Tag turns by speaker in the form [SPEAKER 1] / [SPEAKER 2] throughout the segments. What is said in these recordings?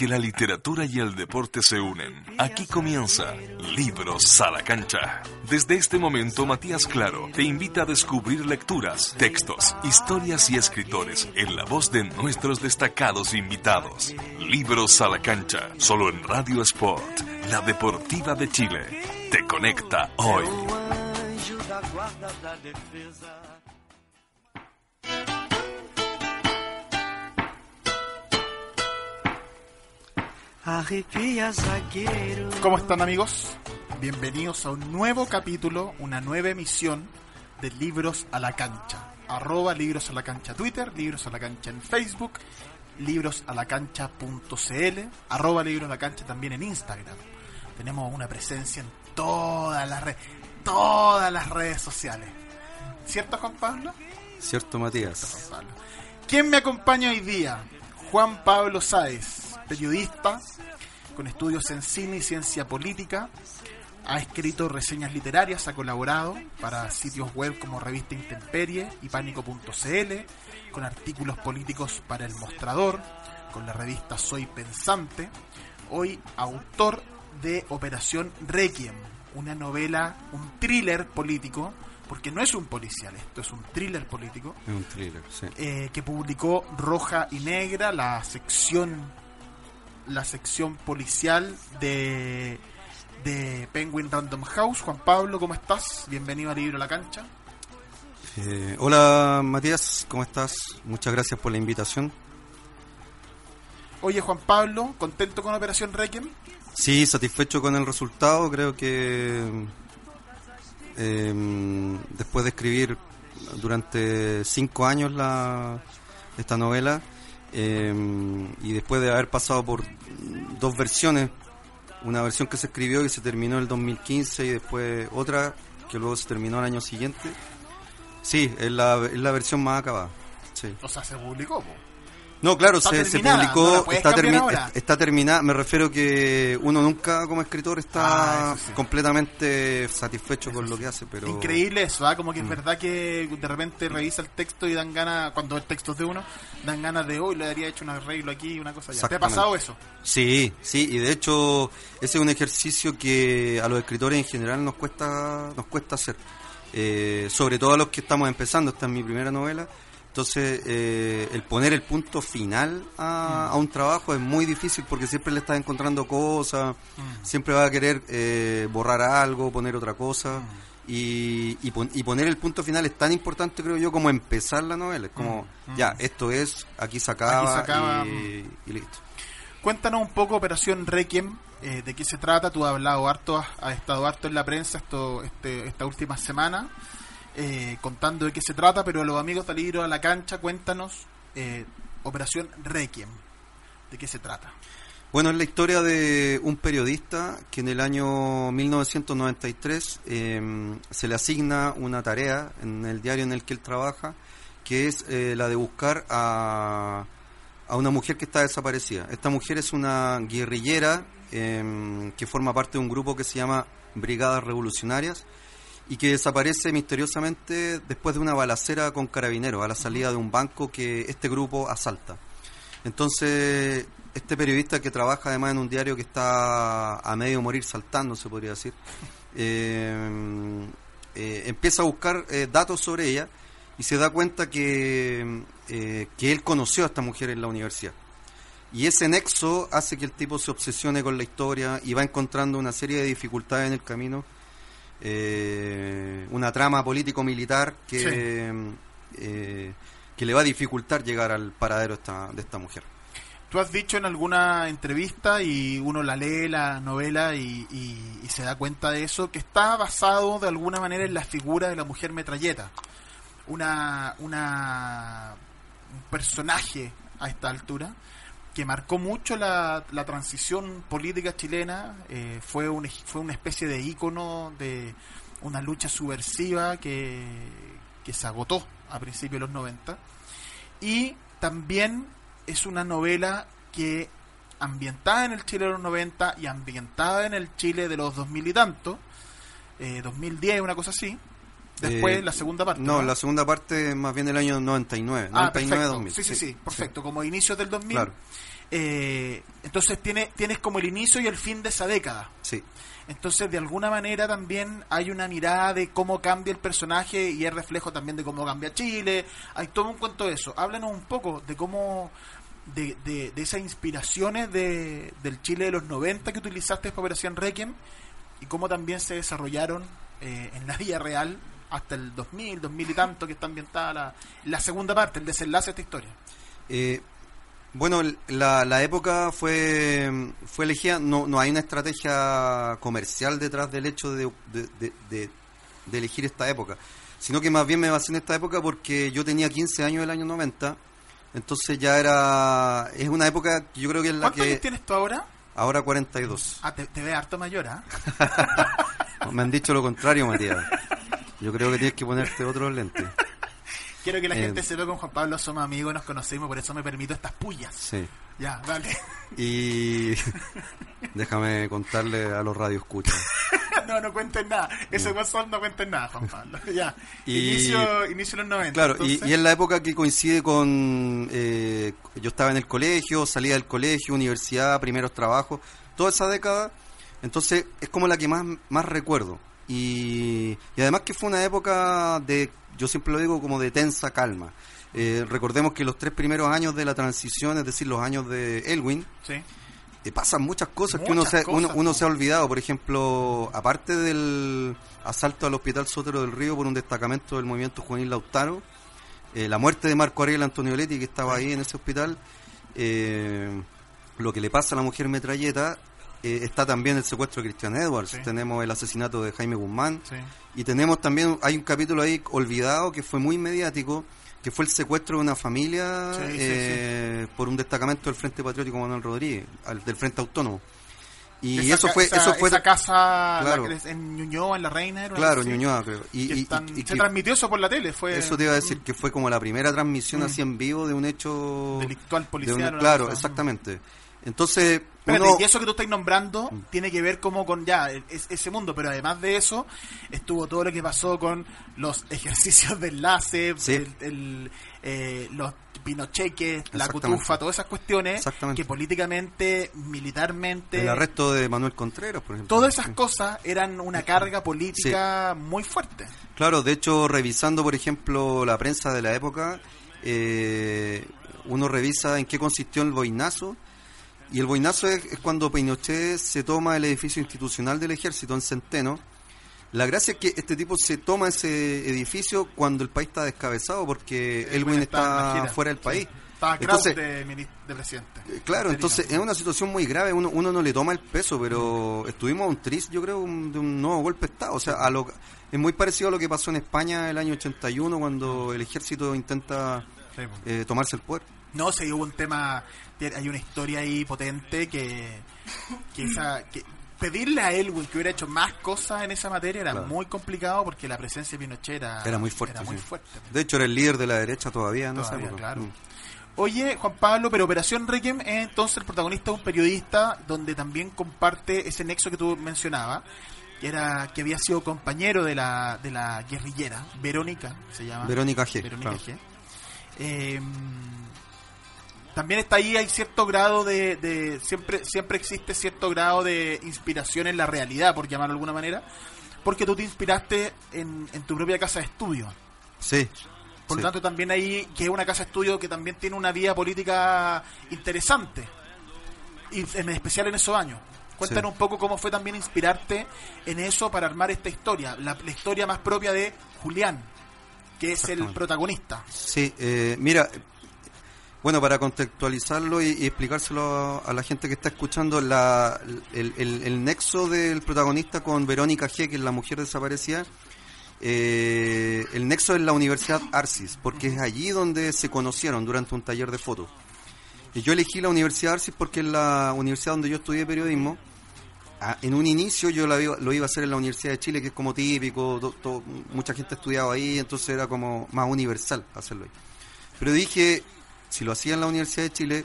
[SPEAKER 1] Porque la literatura y el deporte se unen. Aquí comienza Libros a la cancha. Desde este momento, Matías Claro te invita a descubrir lecturas, textos, historias y escritores en la voz de nuestros destacados invitados. Libros a la cancha, solo en Radio Sport, la deportiva de Chile. Te conecta hoy.
[SPEAKER 2] ¿Cómo están amigos? Bienvenidos a un nuevo capítulo, una nueva emisión de Libros a la Cancha. Arroba Libros a la Cancha Twitter, Libros a la Cancha en Facebook, librosalacancha.cl, arroba Libros a la Cancha también en Instagram. Tenemos una presencia en todas las redes, todas las redes sociales. ¿Cierto Juan Pablo?
[SPEAKER 3] Cierto Matías.
[SPEAKER 2] Juan Pablo. ¿Quién me acompaña hoy día? Juan Pablo Sáez, periodista con estudios en cine y ciencia política. Ha escrito reseñas literarias, ha colaborado para sitios web como Revista Intemperie y Pánico.cl, con artículos políticos para El Mostrador, con la revista Soy Pensante. Hoy autor de Operación Requiem, una novela, un thriller político, porque no es un policial, esto es un thriller político,
[SPEAKER 3] Es un thriller, sí.
[SPEAKER 2] eh, que publicó Roja y Negra, la sección la sección policial de de Penguin Random House. Juan Pablo, ¿cómo estás? Bienvenido a Libro la Cancha.
[SPEAKER 3] Eh, hola Matías, ¿cómo estás? Muchas gracias por la invitación.
[SPEAKER 2] Oye, Juan Pablo, ¿contento con Operación Requiem?
[SPEAKER 3] Sí, satisfecho con el resultado. Creo que eh, después de escribir durante cinco años la, esta novela eh, y después de haber pasado por dos versiones, una versión que se escribió y se terminó en el 2015 y después otra que luego se terminó el año siguiente, sí, es la, es la versión más acabada. Sí.
[SPEAKER 2] O sea, se publicó. po.
[SPEAKER 3] No, claro,
[SPEAKER 2] Está
[SPEAKER 3] se, publicó,
[SPEAKER 2] no
[SPEAKER 3] está, termi-
[SPEAKER 2] ahora.
[SPEAKER 3] está terminada. Me refiero que uno nunca como escritor está
[SPEAKER 2] Ah, sí.
[SPEAKER 3] completamente satisfecho con lo que hace, pero
[SPEAKER 2] Increíble eso, ¿ah? como que es
[SPEAKER 3] Mm.
[SPEAKER 2] verdad que de repente revisa el texto y dan ganas, cuando el texto es de uno, dan ganas de hoy le habría hecho un arreglo aquí y una cosa allá. ¿Te ha pasado eso?
[SPEAKER 3] Sí, sí, y de hecho ese es un ejercicio que a los escritores en general nos cuesta, nos cuesta hacer. Eh, sobre todo a los que estamos empezando, esta es mi primera novela. Entonces, eh, el poner el punto final a, a un trabajo es muy difícil porque siempre le estás encontrando cosas, siempre vas a querer eh, borrar algo, poner otra cosa. Y, y, pon- y poner el punto final es tan importante, creo yo, como empezar la novela. Es como,
[SPEAKER 2] Mm, mm.
[SPEAKER 3] ya, esto es, aquí se acaba,
[SPEAKER 2] Aquí se acaba,
[SPEAKER 3] y- y listo.
[SPEAKER 2] Cuéntanos un poco Operación Requiem, eh, de qué se trata. Tú has hablado harto, has, has estado harto en la prensa esto, este, esta última semana, eh, contando de qué se trata, pero los amigos del libro a la cancha, cuéntanos eh, Operación Requiem, de qué se trata.
[SPEAKER 3] Bueno, es la historia de un periodista que en el año 1993 eh, se le asigna una tarea en el diario en el que él trabaja, que es eh, la de buscar a, a una mujer que está desaparecida. Esta mujer es una guerrillera eh, que forma parte de un grupo que se llama Brigadas Revolucionarias y que desaparece misteriosamente después de una balacera con carabineros a la salida de un banco que este grupo asalta. Entonces, este periodista que trabaja además en un diario que está a medio morir saltando, se podría decir, eh, eh, empieza a buscar eh, datos sobre ella y se da cuenta que, que él conoció a esta mujer en la universidad. Y ese nexo hace que el tipo se obsesione con la historia y va encontrando una serie de dificultades en el camino. Eh, una trama político-militar que, eh, que le va a dificultar llegar al paradero de esta, de esta mujer.
[SPEAKER 2] Tú has dicho en alguna entrevista y uno la lee la novela y, y- y se da cuenta de eso, que está basado de alguna manera en la figura de la mujer metralleta. Una, una, un personaje a esta altura que marcó mucho la, la transición política chilena, eh, fue, un, fue una especie de ícono de, una lucha subversiva que, que se agotó a principios de los 90. Y también es una novela que ambientada en el Chile de los 90 y ambientada en el Chile de los 2000 y tanto, eh, 2010, una cosa así. Después
[SPEAKER 3] Eh,
[SPEAKER 2] la segunda parte.
[SPEAKER 3] No, la segunda parte más bien del año 99,
[SPEAKER 2] Ah,
[SPEAKER 3] 99
[SPEAKER 2] perfecto.
[SPEAKER 3] 2000.
[SPEAKER 2] Sí, sí, sí, perfecto. Como inicios del 2000.
[SPEAKER 3] Claro.
[SPEAKER 2] Eh, entonces tiene, tienes como el inicio y el fin de esa década.
[SPEAKER 3] Sí.
[SPEAKER 2] Entonces, de alguna manera también hay una mirada de cómo cambia el personaje y es reflejo también de cómo cambia Chile. Hay todo un cuento de eso. Háblanos un poco de cómo, de, de, de esas inspiraciones de, del Chile de los 90 que utilizaste para Operación Requiem y cómo también se desarrollaron eh, en la vida real hasta el 2000, 2000 y tanto que está ambientada la, la segunda parte, el desenlace de esta historia.
[SPEAKER 3] Eh, bueno, la, la época fue, fue elegida, no, no hay una estrategia comercial detrás del hecho de, de- de- de- de elegir esta época, sino que más bien me basé en esta época porque yo tenía 15 años del año 90, entonces ya era, es una época que yo creo que es la
[SPEAKER 2] ¿Cuántos
[SPEAKER 3] que...
[SPEAKER 2] años tienes tú ahora?
[SPEAKER 3] Ahora 42.
[SPEAKER 2] Ah, te, te ves harto mayor, ¿ah?
[SPEAKER 3] Me han dicho lo contrario, Matías. Yo creo que tienes que ponerte otros lentes.
[SPEAKER 2] Quiero que la
[SPEAKER 3] Eh,
[SPEAKER 2] gente sepa que con Juan Pablo somos amigos, nos conocemos, por eso me permito estas pullas.
[SPEAKER 3] Sí.
[SPEAKER 2] Ya, dale.
[SPEAKER 3] Y déjame contarle a los radioescuchas.
[SPEAKER 2] no, no cuenten nada. Ese WhatsApp no cuenten nada, Juan Pablo. ya.
[SPEAKER 3] Y-
[SPEAKER 2] Inicio, inicio los 90.
[SPEAKER 3] Claro, y, y es la época que coincide con... eh, yo estaba en el colegio, salía del colegio, universidad, primeros trabajos, toda esa década. Entonces es como la que más, más recuerdo. Y, y además que fue una época de, yo siempre lo digo, como de tensa calma. Eh, recordemos que los tres primeros años de la transición, es decir, los años de Elwin,
[SPEAKER 2] Sí.
[SPEAKER 3] eh, pasan muchas cosas que uno se, uno,
[SPEAKER 2] cosas,
[SPEAKER 3] uno se ha olvidado. Por ejemplo, aparte del asalto al Hospital Sotero del Río por un destacamento del movimiento juvenil Lautaro, eh, la muerte de Marco Ariel Antonioletti, que estaba ahí en ese hospital, eh, lo que le pasa a la mujer metralleta, eh, está también el secuestro de Christian Edwards,
[SPEAKER 2] Sí.
[SPEAKER 3] tenemos el asesinato de Jaime Guzmán,
[SPEAKER 2] Sí.
[SPEAKER 3] y tenemos también, hay un capítulo ahí olvidado que fue muy mediático, que fue el secuestro de una familia
[SPEAKER 2] Sí,
[SPEAKER 3] eh, por un destacamento del Frente Patriótico Manuel Rodríguez, al- del Frente Autónomo. Y
[SPEAKER 2] Esa
[SPEAKER 3] eso fue,
[SPEAKER 2] esa,
[SPEAKER 3] eso fue,
[SPEAKER 2] esa casa
[SPEAKER 3] Claro.
[SPEAKER 2] la en Ñuñoa, en La Reina. era
[SPEAKER 3] claro, Ñuñoa, creo. Y, y-
[SPEAKER 2] están-
[SPEAKER 3] y- y
[SPEAKER 2] se
[SPEAKER 3] que-
[SPEAKER 2] transmitió eso por la tele. Fue
[SPEAKER 3] eso te iba a decir que fue como la primera transmisión
[SPEAKER 2] Mm.
[SPEAKER 3] así en vivo de un hecho
[SPEAKER 2] delictual
[SPEAKER 3] de
[SPEAKER 2] policial.
[SPEAKER 3] una-
[SPEAKER 2] una
[SPEAKER 3] claro,
[SPEAKER 2] cosa.
[SPEAKER 3] exactamente. Entonces,
[SPEAKER 2] Espérate,
[SPEAKER 3] uno-
[SPEAKER 2] y eso que tú estás nombrando
[SPEAKER 3] Mm.
[SPEAKER 2] tiene que ver como con ya el- es- ese mundo, pero además de eso estuvo todo lo que pasó con los ejercicios de enlace,
[SPEAKER 3] Sí.
[SPEAKER 2] el- el, eh, los pinocheques, la cutufa, todas esas cuestiones que políticamente, militarmente,
[SPEAKER 3] el arresto de Manuel Contreras, por ejemplo.
[SPEAKER 2] todas esas
[SPEAKER 3] Sí.
[SPEAKER 2] cosas eran una carga política muy fuerte.
[SPEAKER 3] Claro, de hecho, revisando, por ejemplo, la prensa de la época, eh, uno revisa en qué consistió el boinazo. Y el boinazo es, es cuando Pinochet se toma el edificio institucional del ejército en Centeno. La gracia es que este tipo se toma ese edificio cuando el país está descabezado porque Elwin
[SPEAKER 2] estaba en la
[SPEAKER 3] está
[SPEAKER 2] gira.
[SPEAKER 3] fuera del
[SPEAKER 2] Sí.
[SPEAKER 3] país.
[SPEAKER 2] Estaba Kraus
[SPEAKER 3] Entonces,
[SPEAKER 2] de, de presidente.
[SPEAKER 3] Eh, Claro, entonces es una situación muy grave, uno, uno no le toma el peso, pero estuvimos a un tris, yo creo, un- de un nuevo golpe de Estado. O sea, a lo, es muy parecido a lo que pasó en España el año 81 cuando el ejército intenta
[SPEAKER 2] Sí, po.
[SPEAKER 3] eh, tomarse el poder.
[SPEAKER 2] No, sí, hubo un tema, hay una historia ahí potente que, que, esa, que pedirle a Elwin que hubiera hecho más cosas en esa materia era
[SPEAKER 3] Claro.
[SPEAKER 2] muy complicado porque la presencia de Pinochet era,
[SPEAKER 3] Era muy fuerte,
[SPEAKER 2] era muy
[SPEAKER 3] sí.
[SPEAKER 2] fuerte.
[SPEAKER 3] De hecho, era el líder de la derecha todavía esa
[SPEAKER 2] Todavía,
[SPEAKER 3] época.
[SPEAKER 2] claro.
[SPEAKER 3] Mm.
[SPEAKER 2] Oye, Juan Pablo, pero Operación Requiem es entonces el protagonista un periodista donde también comparte ese nexo que tú mencionabas, que era que había sido compañero de la, de la guerrillera, Verónica, se llama.
[SPEAKER 3] Verónica G.
[SPEAKER 2] Verónica
[SPEAKER 3] claro.
[SPEAKER 2] G. Eh, también está ahí, hay cierto grado de, de- siempre, siempre existe cierto grado de inspiración en la realidad, por llamarlo de alguna manera, porque tú te inspiraste en, en tu propia casa de estudio.
[SPEAKER 3] Sí.
[SPEAKER 2] Por
[SPEAKER 3] sí.
[SPEAKER 2] lo tanto, también ahí, que es una casa de estudio que también tiene una vida política interesante, y en especial en esos años. Cuéntanos
[SPEAKER 3] Sí.
[SPEAKER 2] un poco cómo fue también inspirarte en eso para armar esta historia, la, la historia más propia de Julián, que es el protagonista.
[SPEAKER 3] Sí, eh, mira, bueno, para contextualizarlo y, explicárselo a, la gente que está escuchando, la, el, nexo del protagonista con Verónica G, que es la mujer desaparecida, eh, el nexo es la Universidad Arcis, porque es allí donde se conocieron durante un taller de fotos. Y yo elegí la Universidad Arcis porque es la universidad donde yo estudié periodismo a- en un inicio yo la lo iba a hacer en la Universidad de Chile, que es como típico, to- to- mucha gente ha estudiado ahí, entonces era como más universal hacerlo ahí. Pero dije, si lo hacía en la Universidad de Chile,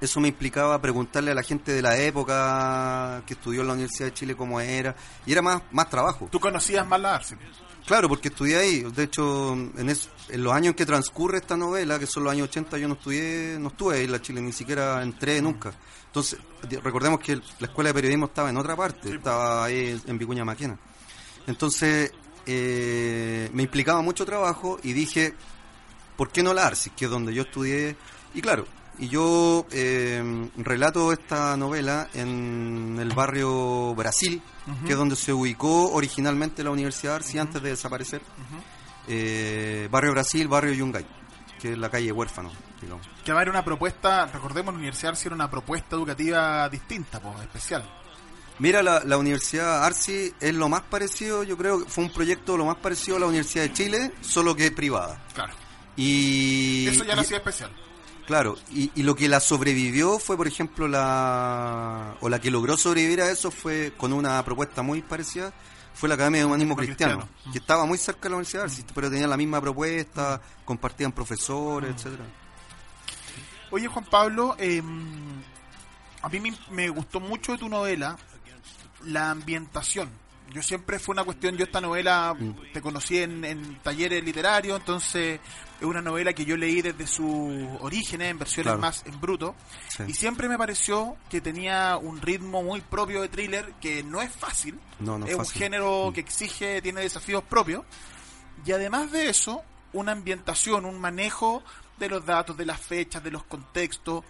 [SPEAKER 3] eso me implicaba preguntarle a la gente de la época que estudió en la Universidad de Chile cómo era, y era más, más trabajo.
[SPEAKER 2] Tú conocías más la Arce.
[SPEAKER 3] Claro, porque estudié ahí. De hecho, en, es- en los años en que transcurre esta novela, que son los años 80, yo no estudié, no estuve ahí en la Chile, ni siquiera entré nunca. Entonces, recordemos que la escuela de periodismo estaba en otra parte, estaba ahí en Vicuña Maquena. Entonces, eh, me implicaba mucho trabajo y dije, ¿por qué no la Arcis, que es donde yo estudié? Y claro, y yo eh, relato esta novela en el barrio Brasil, que es donde se ubicó originalmente la Universidad Arcis antes de desaparecer. Eh, barrio Brasil, barrio Yungay, que es la calle huérfano, digamos.
[SPEAKER 2] Que va a haber una propuesta, recordemos, la Universidad Arce era una propuesta educativa distinta, pues, especial.
[SPEAKER 3] Mira, la, la Universidad Arci es lo más parecido, yo creo que fue un proyecto lo más parecido a la Universidad de Chile, solo que privada.
[SPEAKER 2] Claro.
[SPEAKER 3] Y,
[SPEAKER 2] Eso ya lo hacía especial.
[SPEAKER 3] Claro, y, y lo que la sobrevivió fue, por ejemplo, la. o la que logró sobrevivir a eso fue con una propuesta muy parecida, fue la Academia de Humanismo Cristiano,
[SPEAKER 2] Cristiano.
[SPEAKER 3] que estaba muy cerca de la Universidad, pero tenía la misma propuesta, compartían profesores, etcétera.
[SPEAKER 2] Oye, Juan Pablo, eh, a mí me, me gustó mucho de tu novela la ambientación. Yo siempre fue una cuestión, yo esta novela
[SPEAKER 3] Mm.
[SPEAKER 2] te conocí en, en talleres literarios, entonces es una novela que yo leí desde sus orígenes, en versiones
[SPEAKER 3] Claro.
[SPEAKER 2] más en bruto,
[SPEAKER 3] Sí.
[SPEAKER 2] y siempre me pareció que tenía un ritmo muy propio de thriller, que no es fácil,
[SPEAKER 3] No, no es
[SPEAKER 2] un género
[SPEAKER 3] Mm.
[SPEAKER 2] que exige, tiene desafíos propios, y además de eso, una ambientación, un manejo de los datos, de las fechas, de los contextos,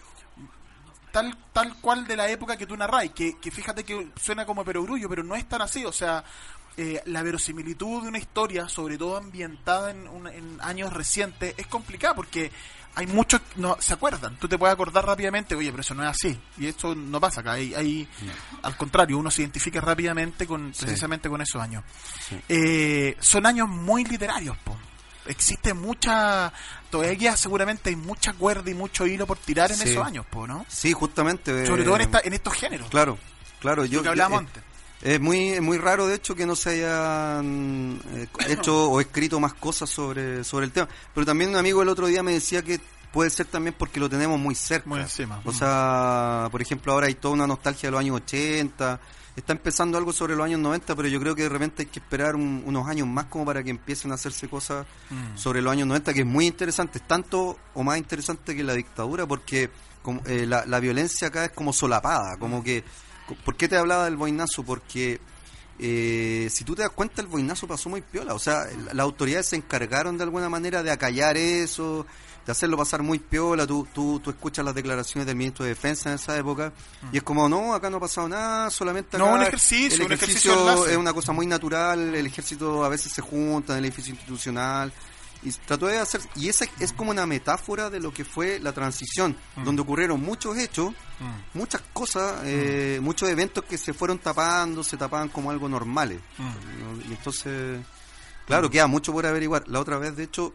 [SPEAKER 2] tal tal cual de la época que tú narráis, que, que fíjate que suena como perogrullo, pero no es tan así, o sea, eh, la verosimilitud de una historia, sobre todo ambientada en, un- en años recientes, es complicada porque hay muchos no se acuerdan. Tú te puedes acordar rápidamente, oye, pero eso no es así. Y eso no pasa acá. Hay, hay- al contrario, uno se identifica rápidamente con
[SPEAKER 3] Sí.
[SPEAKER 2] precisamente con esos años.
[SPEAKER 3] Sí.
[SPEAKER 2] Eh, son años muy literarios, po. Existe mucha, todavía seguramente hay mucha cuerda y mucho hilo por tirar en
[SPEAKER 3] Sí.
[SPEAKER 2] esos años, po, ¿no?
[SPEAKER 3] Sí, justamente.
[SPEAKER 2] Sobre
[SPEAKER 3] eh,
[SPEAKER 2] todo en, esta, en estos géneros.
[SPEAKER 3] Claro, claro. Yo,
[SPEAKER 2] que hablábamos
[SPEAKER 3] yo-
[SPEAKER 2] antes.
[SPEAKER 3] Es muy, es muy raro, de hecho, que no se hayan eh, hecho o escrito más cosas sobre, sobre el tema. Pero también un amigo el otro día me decía que puede ser también porque lo tenemos muy cerca.
[SPEAKER 2] Muy encima.
[SPEAKER 3] O sea, por ejemplo, ahora hay toda una nostalgia de los años 80. Está empezando algo sobre los años 90, pero yo creo que de repente hay que esperar un- unos años más como para que empiecen a hacerse cosas
[SPEAKER 2] Mm.
[SPEAKER 3] sobre los años 90, que es muy interesante, es tanto o más interesante que la dictadura, porque como, eh, la, la violencia acá es como solapada, como que... ¿Por qué te hablaba del boinazo? Porque eh, si tú te das cuenta, el boinazo pasó muy piola. O sea, la- las autoridades se encargaron de alguna manera de acallar eso, de hacerlo pasar muy piola. Tú, tú, tú escuchas las declaraciones del ministro de Defensa en esa época y es como, no, acá no ha pasado nada, solamente acá
[SPEAKER 2] No, un ejercicio,
[SPEAKER 3] el
[SPEAKER 2] un ejercicio
[SPEAKER 3] ejercicio
[SPEAKER 2] enlace.
[SPEAKER 3] es una cosa muy natural, el ejército a veces se junta en el edificio institucional. Y trató de hacer, y esa es como una metáfora de lo que fue la transición,
[SPEAKER 2] Mm.
[SPEAKER 3] donde ocurrieron muchos hechos, muchas cosas, eh, muchos eventos que se fueron tapando, se tapaban como algo normales. ¿no? Y entonces, claro, queda mucho por averiguar. La otra vez, de hecho,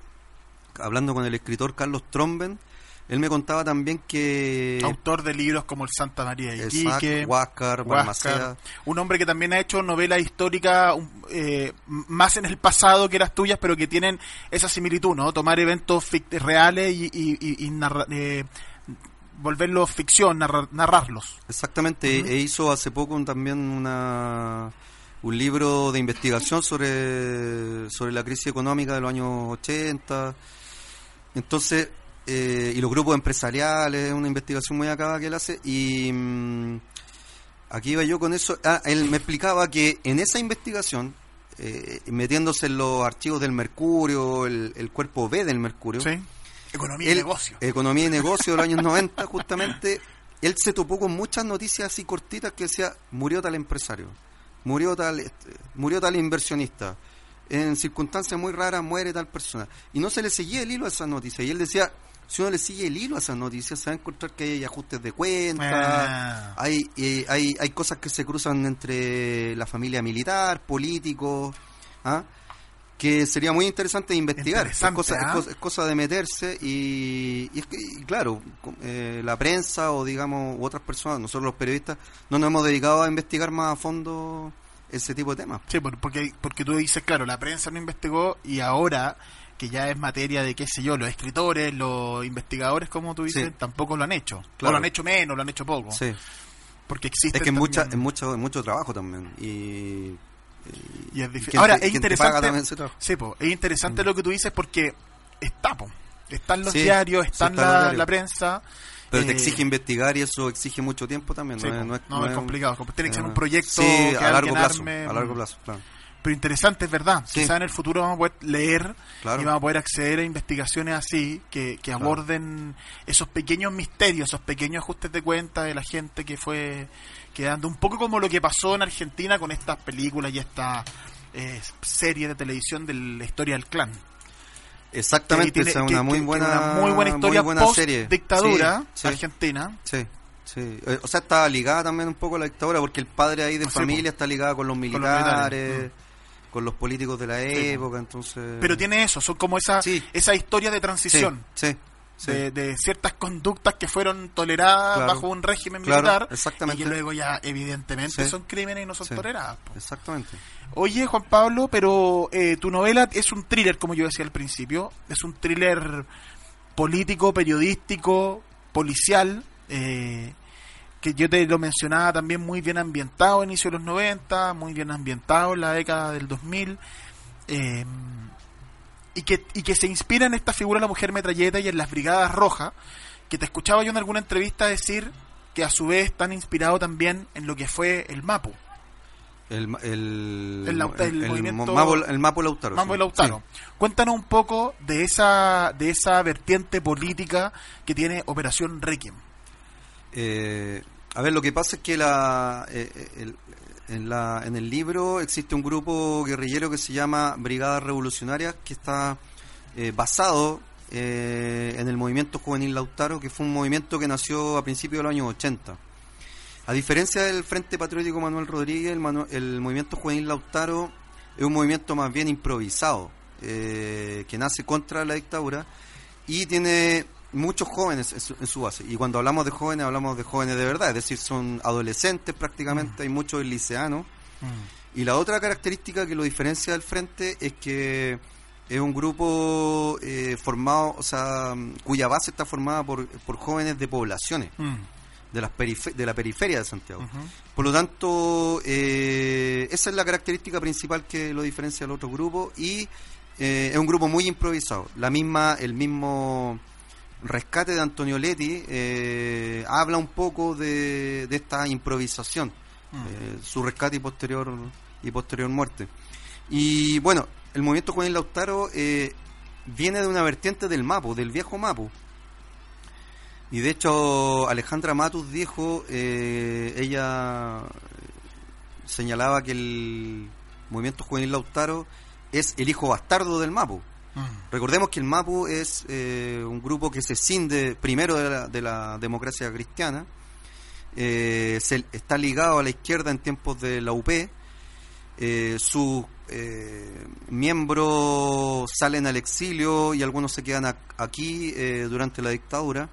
[SPEAKER 3] hablando con el escritor Carlos Tromben, él me contaba también que...
[SPEAKER 2] Autor de libros como El Santa María de Iquique,
[SPEAKER 3] Huáscar,
[SPEAKER 2] un hombre que también ha hecho novelas históricas eh, más en el pasado que las tuyas, pero que tienen esa similitud, ¿no? Tomar eventos reales y, y- y- y narra- eh, volverlos ficción, narra- narrarlos.
[SPEAKER 3] Exactamente, e hizo hace poco también una, un libro de investigación sobre, sobre la crisis económica de los años 80. Entonces, eh, y los grupos empresariales, una investigación muy acabada que él hace. Y mm, aquí iba yo con eso. Ah, él me explicaba que en esa investigación, eh, metiéndose en los archivos del Mercurio, el, el cuerpo B del Mercurio,
[SPEAKER 2] ¿Sí? Economía y negocio.
[SPEAKER 3] Economía y negocio de los años 90, justamente, él se topó con muchas noticias así cortitas que decía, murió tal empresario, murió tal, este, murió tal inversionista, en circunstancias muy raras muere tal persona. Y no se le seguía el hilo a esas noticias. Y él decía, si uno le sigue el hilo a esas noticias, se va a encontrar que hay ajustes de cuenta,
[SPEAKER 2] Ah.
[SPEAKER 3] hay, eh, hay, hay cosas que se cruzan entre la familia militar, políticos, ¿ah? que sería muy interesante investigar. Es
[SPEAKER 2] Interesante,
[SPEAKER 3] cosa, es
[SPEAKER 2] ¿ah?
[SPEAKER 3] cosa- es cosa de meterse y, y es que, y claro, eh, la prensa o digamos u otras personas, nosotros los periodistas, no nos hemos dedicado a investigar más a fondo ese tipo de temas.
[SPEAKER 2] Sí, por- porque, porque tú dices, claro, la prensa no investigó y ahora que ya es materia de, qué sé yo, los escritores, los investigadores, como tú dices,
[SPEAKER 3] Sí.
[SPEAKER 2] tampoco lo han hecho. O lo han hecho menos, lo han hecho poco.
[SPEAKER 3] Sí.
[SPEAKER 2] Porque existe
[SPEAKER 3] Es que es mucha, es mucho, es mucho trabajo también. Y,
[SPEAKER 2] y es difícil. Ahora,
[SPEAKER 3] te-
[SPEAKER 2] es interesante. Sí, po, es interesante lo que tú dices porque está, po. Están los
[SPEAKER 3] Sí,
[SPEAKER 2] diarios, están
[SPEAKER 3] los
[SPEAKER 2] la, la prensa.
[SPEAKER 3] Pero te
[SPEAKER 2] eh,
[SPEAKER 3] exige investigar y eso exige mucho tiempo también.
[SPEAKER 2] sí,
[SPEAKER 3] no, es, no es-
[SPEAKER 2] no,
[SPEAKER 3] no
[SPEAKER 2] es
[SPEAKER 3] es-
[SPEAKER 2] complicado. Tiene que ser
[SPEAKER 3] eh,
[SPEAKER 2] un proyecto
[SPEAKER 3] Sí,
[SPEAKER 2] que
[SPEAKER 3] a largo plazo.
[SPEAKER 2] arme,
[SPEAKER 3] A largo plazo, claro.
[SPEAKER 2] Pero interesante, es verdad.
[SPEAKER 3] Sí.
[SPEAKER 2] Quizá en el futuro vamos a poder leer
[SPEAKER 3] Claro.
[SPEAKER 2] y vamos a poder acceder a investigaciones así que, que
[SPEAKER 3] Claro.
[SPEAKER 2] aborden esos pequeños misterios, esos pequeños ajustes de cuenta de la gente que fue quedando. Un poco como lo que pasó en Argentina con estas películas y esta eh, serie de televisión de la historia del clan.
[SPEAKER 3] Exactamente,
[SPEAKER 2] Que tiene-
[SPEAKER 3] esa es
[SPEAKER 2] que-
[SPEAKER 3] una muy
[SPEAKER 2] que-
[SPEAKER 3] buena,
[SPEAKER 2] una muy buena historia
[SPEAKER 3] buena
[SPEAKER 2] post
[SPEAKER 3] serie.
[SPEAKER 2] dictadura
[SPEAKER 3] Sí, sí,
[SPEAKER 2] argentina.
[SPEAKER 3] sí, sí. Eh, O sea, está ligada también un poco a la dictadura porque el padre ahí de
[SPEAKER 2] sé,
[SPEAKER 3] familia está ligado con los
[SPEAKER 2] los
[SPEAKER 3] militares,
[SPEAKER 2] militares,
[SPEAKER 3] con los políticos de la
[SPEAKER 2] Sí,
[SPEAKER 3] época, entonces...
[SPEAKER 2] Pero tiene eso, son como esa,
[SPEAKER 3] Sí.
[SPEAKER 2] esa historia de transición.
[SPEAKER 3] sí, sí.
[SPEAKER 2] De, de ciertas conductas que fueron toleradas
[SPEAKER 3] Claro.
[SPEAKER 2] bajo un régimen
[SPEAKER 3] Claro,
[SPEAKER 2] militar
[SPEAKER 3] exactamente.
[SPEAKER 2] y que luego ya evidentemente
[SPEAKER 3] Sí.
[SPEAKER 2] son crímenes y no son
[SPEAKER 3] Sí.
[SPEAKER 2] toleradas. po.
[SPEAKER 3] Exactamente.
[SPEAKER 2] Oye, Juan Pablo, pero eh, tu novela es un thriller, como yo decía al principio, es un thriller político, periodístico, policial, eh, que yo te lo mencionaba también muy bien ambientado a inicio de los 90, muy bien ambientado en la década del 2000, eh, y, que, y que se inspira en esta figura de la mujer metralleta y en las brigadas rojas, que te escuchaba yo en alguna entrevista decir que a su vez están inspirados también en lo que fue el MAPU.
[SPEAKER 3] El, el,
[SPEAKER 2] El lauta- el movimiento-
[SPEAKER 3] mo- Mapo, el Mapo Lautaro. Sí.
[SPEAKER 2] y Lautaro. Cuéntanos un poco de esa, de esa vertiente política que tiene Operación Requiem.
[SPEAKER 3] Eh, a ver, lo que pasa es que la, eh, eh, el- en, la, en el libro existe un grupo guerrillero que se llama Brigadas Revolucionarias, que está eh, basado eh, en el movimiento juvenil Lautaro, que fue un movimiento que nació a principios de los años 80. A diferencia del Frente Patriótico Manuel Rodríguez, el, manu- el movimiento juvenil Lautaro es un movimiento más bien improvisado, eh, que nace contra la dictadura y tiene muchos jóvenes en su, en su base. Y cuando hablamos de jóvenes, hablamos de jóvenes de verdad, es decir, son adolescentes prácticamente, hay muchos liceanos. Y la otra característica que lo diferencia del frente es que es un grupo eh, formado, o sea, cuya base está formada por, por jóvenes de poblaciones,
[SPEAKER 2] Mm.
[SPEAKER 3] de, las de la periferia de Santiago. Por lo tanto, eh, esa es la característica principal que lo diferencia del otro grupo y eh, es un grupo muy improvisado. La misma, el mismo rescate de Antonio Leti eh, habla un poco de, de esta improvisación,
[SPEAKER 2] Mm.
[SPEAKER 3] eh, su rescate y posterior y posterior muerte. Y bueno, el movimiento Juvenil Lautaro eh, viene de una vertiente del Mapu, del viejo Mapu. Y de hecho, Alejandra Matus dijo, eh, ella señalaba que el movimiento juvenil Lautaro es el hijo bastardo del Mapu. Recordemos que el Mapu es eh, un grupo que se cinde primero de la, de la democracia cristiana, eh, se- está ligado a la izquierda en tiempos de la UP, eh, sus eh, miembros salen al exilio y algunos se quedan ac- aquí eh, durante la dictadura.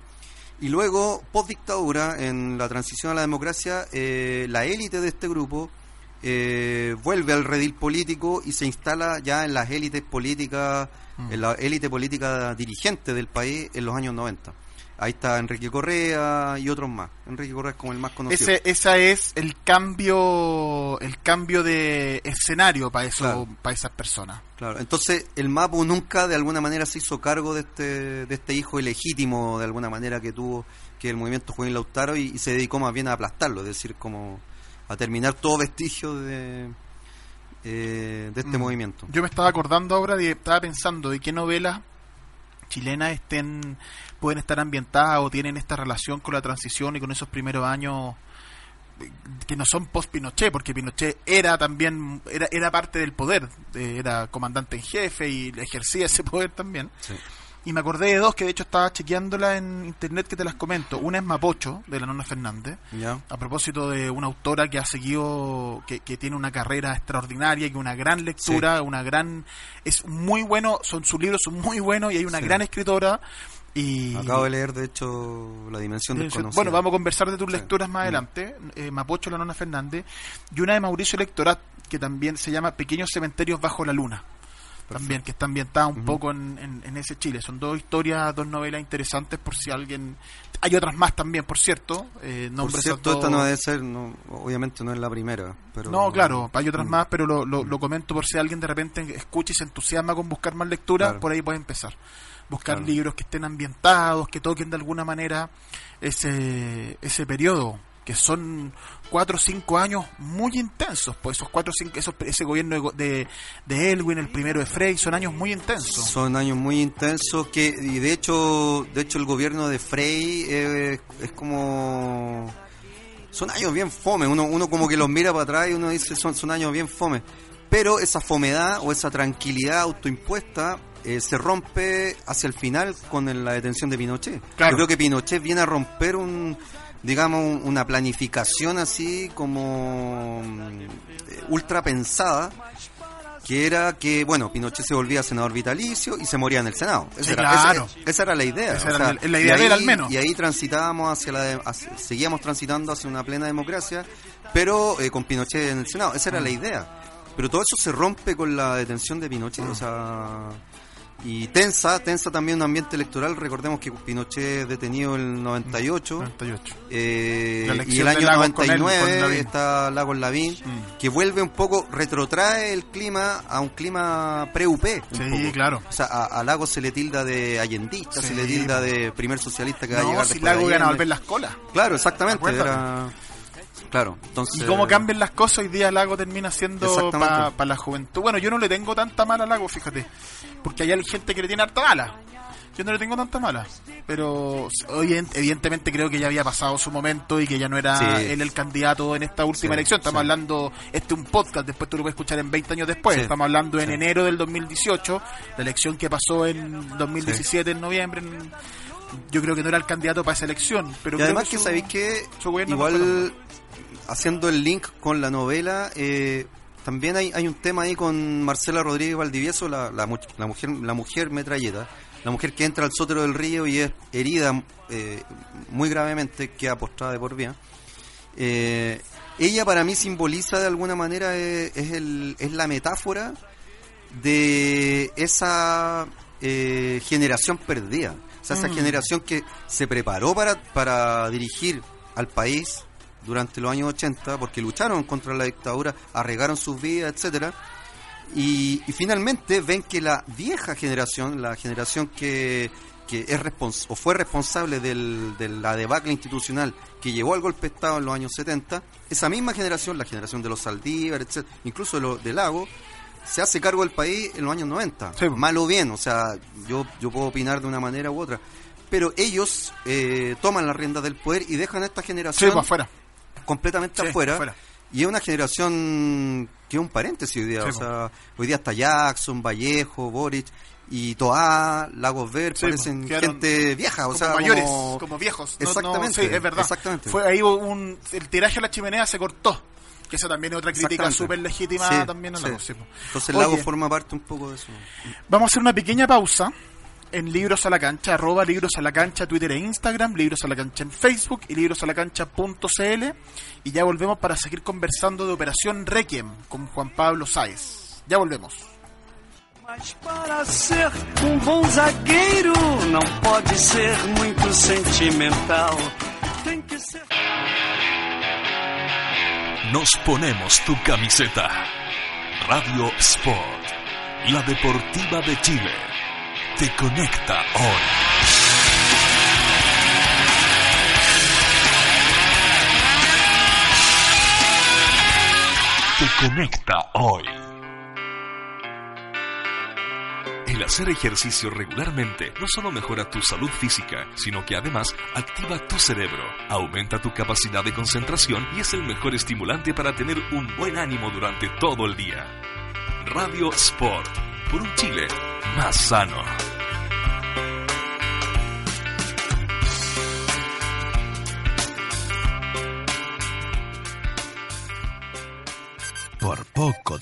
[SPEAKER 3] Y luego, post dictadura, en la transición a la democracia, la élite de este grupo eh, vuelve al redil político y se instala ya en las élites políticas,
[SPEAKER 2] Mm.
[SPEAKER 3] en la élite política dirigente del país en los años 90. Ahí está Enrique Correa y otros más. Enrique Correa es como el más conocido.
[SPEAKER 2] Ese, esa es el cambio, el cambio de escenario para eso,
[SPEAKER 3] Claro.
[SPEAKER 2] para esas personas.
[SPEAKER 3] Claro, entonces el Mapu nunca de alguna manera se hizo cargo de este, de este hijo ilegítimo de alguna manera que tuvo que el movimiento juvenil Lautaro y, y se dedicó más bien a aplastarlo, es decir, como a terminar todo vestigio de, eh, de este
[SPEAKER 2] Mm.
[SPEAKER 3] movimiento.
[SPEAKER 2] Yo me estaba acordando ahora, de, estaba pensando de qué novelas chilenas estén pueden estar ambientadas o tienen esta relación con la transición y con esos primeros años eh, que no son post Pinochet porque Pinochet era también era, era parte del poder eh, era comandante en jefe y ejercía ese poder también
[SPEAKER 3] Sí.
[SPEAKER 2] Y me acordé de dos que de hecho estaba chequeándola en internet que te las comento. Una es Mapocho, de la Nona Fernández.
[SPEAKER 3] Ya.
[SPEAKER 2] A propósito de una autora que ha seguido, que, que tiene una carrera extraordinaria, que una gran lectura, una gran... Es muy bueno, son sus libros son muy buenos y hay una
[SPEAKER 3] Sí.
[SPEAKER 2] gran escritora. Y
[SPEAKER 3] Acabo de leer, de hecho, La Dimensión
[SPEAKER 2] de-
[SPEAKER 3] Desconocida.
[SPEAKER 2] Bueno, vamos a conversar de tus
[SPEAKER 3] Sí.
[SPEAKER 2] lecturas más
[SPEAKER 3] Mm.
[SPEAKER 2] adelante. Eh, Mapocho, la Nona Fernández. Y una de Mauricio Lectorat, que también se llama Pequeños Cementerios Bajo la Luna. También, que está ambientada un poco en, en- en ese Chile. Son dos historias, dos novelas interesantes por si alguien... Hay otras más también, por cierto. Eh,
[SPEAKER 3] Por cierto, esta no debe ser, no, obviamente no es la primera. Pero,
[SPEAKER 2] No, claro, hay otras
[SPEAKER 3] Mm.
[SPEAKER 2] más, pero lo, lo, lo comento por si alguien de repente escucha y se entusiasma con buscar más lectura,
[SPEAKER 3] Claro.
[SPEAKER 2] por ahí puede empezar. Buscar
[SPEAKER 3] Claro.
[SPEAKER 2] libros que estén ambientados, que toquen de alguna manera ese, ese periodo, que son cuatro o cinco años muy intensos, pues esos cuatro cinco, esos, ese gobierno de, de, de Elwin, el primero de Frey, son años muy intensos.
[SPEAKER 3] Son años muy intensos que y de hecho, de hecho el gobierno de Frey eh, es como son años bien fome, uno uno como que los mira para atrás y uno dice son son años bien fome, pero esa fomedad o esa tranquilidad autoimpuesta eh, se rompe hacia el final con el- la detención de Pinochet.
[SPEAKER 2] Claro.
[SPEAKER 3] Yo creo que Pinochet viene a romper un digamos un- una planificación así como mm, ultra pensada que era que, bueno, Pinochet se volvía senador vitalicio y se moría en el Senado. Esa,
[SPEAKER 2] Sí,
[SPEAKER 3] era,
[SPEAKER 2] claro.
[SPEAKER 3] esa- esa era la idea.
[SPEAKER 2] Esa
[SPEAKER 3] o
[SPEAKER 2] era
[SPEAKER 3] sea,
[SPEAKER 2] la- idea de él, al menos.
[SPEAKER 3] Y ahí transitábamos hacia la... de- hacia- seguíamos transitando hacia una plena democracia, pero eh, con Pinochet en el Senado. Esa era
[SPEAKER 2] Mm.
[SPEAKER 3] la idea. Pero todo eso se rompe con la detención de Pinochet,
[SPEAKER 2] Mm.
[SPEAKER 3] o sea... Y tensa, tensa también un ambiente electoral. Recordemos que Pinochet es detenido en el 98.
[SPEAKER 2] 98.
[SPEAKER 3] Eh, y el año
[SPEAKER 2] Lagos con él, con
[SPEAKER 3] 99
[SPEAKER 2] Lavín.
[SPEAKER 3] está Lagos Lavín,
[SPEAKER 2] Mm.
[SPEAKER 3] que vuelve un poco, retrotrae el clima a un clima pre-UP.
[SPEAKER 2] Sí,
[SPEAKER 3] poco.
[SPEAKER 2] claro.
[SPEAKER 3] O sea, a, a Lagos se le tilda de allendista,
[SPEAKER 2] Sí,
[SPEAKER 3] se le tilda de primer socialista que va a llegar
[SPEAKER 2] si Lago gana a
[SPEAKER 3] Allende.
[SPEAKER 2] volver las colas.
[SPEAKER 3] Claro, exactamente. Era... Claro, entonces...
[SPEAKER 2] Y cómo cambian las cosas, hoy día Lago termina siendo para la juventud. Bueno, yo no le tengo tanta mala a Lago, fíjate. Porque hay gente que le tiene harta mala. Yo no le tengo tanta mala. Pero hoy en- evidentemente creo que ya había pasado su momento y que ya no era
[SPEAKER 3] Sí.
[SPEAKER 2] él el candidato en esta última
[SPEAKER 3] Sí,
[SPEAKER 2] elección. Estamos
[SPEAKER 3] sí.
[SPEAKER 2] hablando, este es un podcast, después tú lo puedes escuchar en 20 años después.
[SPEAKER 3] Sí.
[SPEAKER 2] Estamos hablando en
[SPEAKER 3] Sí.
[SPEAKER 2] enero del 2018, la elección que pasó en 2017, en noviembre. en- yo creo que no era el candidato para esa elección. Pero
[SPEAKER 3] y
[SPEAKER 2] creo
[SPEAKER 3] además que
[SPEAKER 2] su-
[SPEAKER 3] sabéis que
[SPEAKER 2] no fue tan
[SPEAKER 3] igual haciendo el link con la novela, eh, también hay, hay un tema ahí con Marcela Rodríguez Valdivieso, la, la, la mujer la mujer metralleta, la mujer que entra al sótero del río y es herida eh, muy gravemente, queda postrada de por vida. Eh, ella para mí simboliza de alguna manera eh, es, el, es la metáfora de esa generación perdida. O sea, esa
[SPEAKER 2] Mm.
[SPEAKER 3] generación que se preparó para, para dirigir al país durante los años 80, porque lucharon contra la dictadura, arriesgaron sus vidas, etcétera y, y finalmente ven que la vieja generación, la generación que, que es respons o fue responsable del, de la debacle institucional que llevó al golpe de Estado en los años 70, esa misma generación, la generación de los Saldívar, etcétera, incluso de los de Lago, se hace cargo del país en los años 90.
[SPEAKER 2] Sí.
[SPEAKER 3] Mal o bien, o sea, yo, yo puedo opinar de una manera u otra. Pero ellos eh, toman las riendas del poder y dejan a esta
[SPEAKER 2] Sí,
[SPEAKER 3] generación
[SPEAKER 2] para afuera.
[SPEAKER 3] Completamente
[SPEAKER 2] Sí,
[SPEAKER 3] afuera.
[SPEAKER 2] afuera.
[SPEAKER 3] Y es una generación que es un paréntesis hoy día.
[SPEAKER 2] Sí,
[SPEAKER 3] o sea, hoy día está Jackson, Vallejo, Boric y Toá, Lagos Ver,
[SPEAKER 2] Sí,
[SPEAKER 3] parecen gente vieja. O
[SPEAKER 2] como
[SPEAKER 3] sea,
[SPEAKER 2] mayores,
[SPEAKER 3] como-
[SPEAKER 2] como, viejos.
[SPEAKER 3] Exactamente,
[SPEAKER 2] no, sí, es verdad.
[SPEAKER 3] exactamente.
[SPEAKER 2] Fue ahí un, el tiraje a la chimenea se cortó. Que esa también es otra crítica súper legítima
[SPEAKER 3] Sí,
[SPEAKER 2] también a.
[SPEAKER 3] Entonces
[SPEAKER 2] Oye,
[SPEAKER 3] Lago forma parte un poco de eso.
[SPEAKER 2] Vamos a hacer una pequeña pausa en Libros a la Cancha, arroba Libros a la Cancha, Twitter e Instagram, Libros a la Cancha en Facebook y librosalacancha.cl y ya volvemos para seguir conversando de Operación Requiem con Juan Pablo Sáez. Ya volvemos.
[SPEAKER 4] Mas para ser um bom zagueiro, não pode ser muito sentimental. Tem que ser.
[SPEAKER 1] Nos ponemos tu camiseta. Radio Sport, la deportiva de Chile, te conecta hoy. Te conecta hoy. El hacer ejercicio regularmente no solo mejora tu salud física, sino que además activa tu cerebro, aumenta tu capacidad de concentración y es el mejor estimulante para tener un buen ánimo durante todo el día. Radio Sport, por un Chile más sano.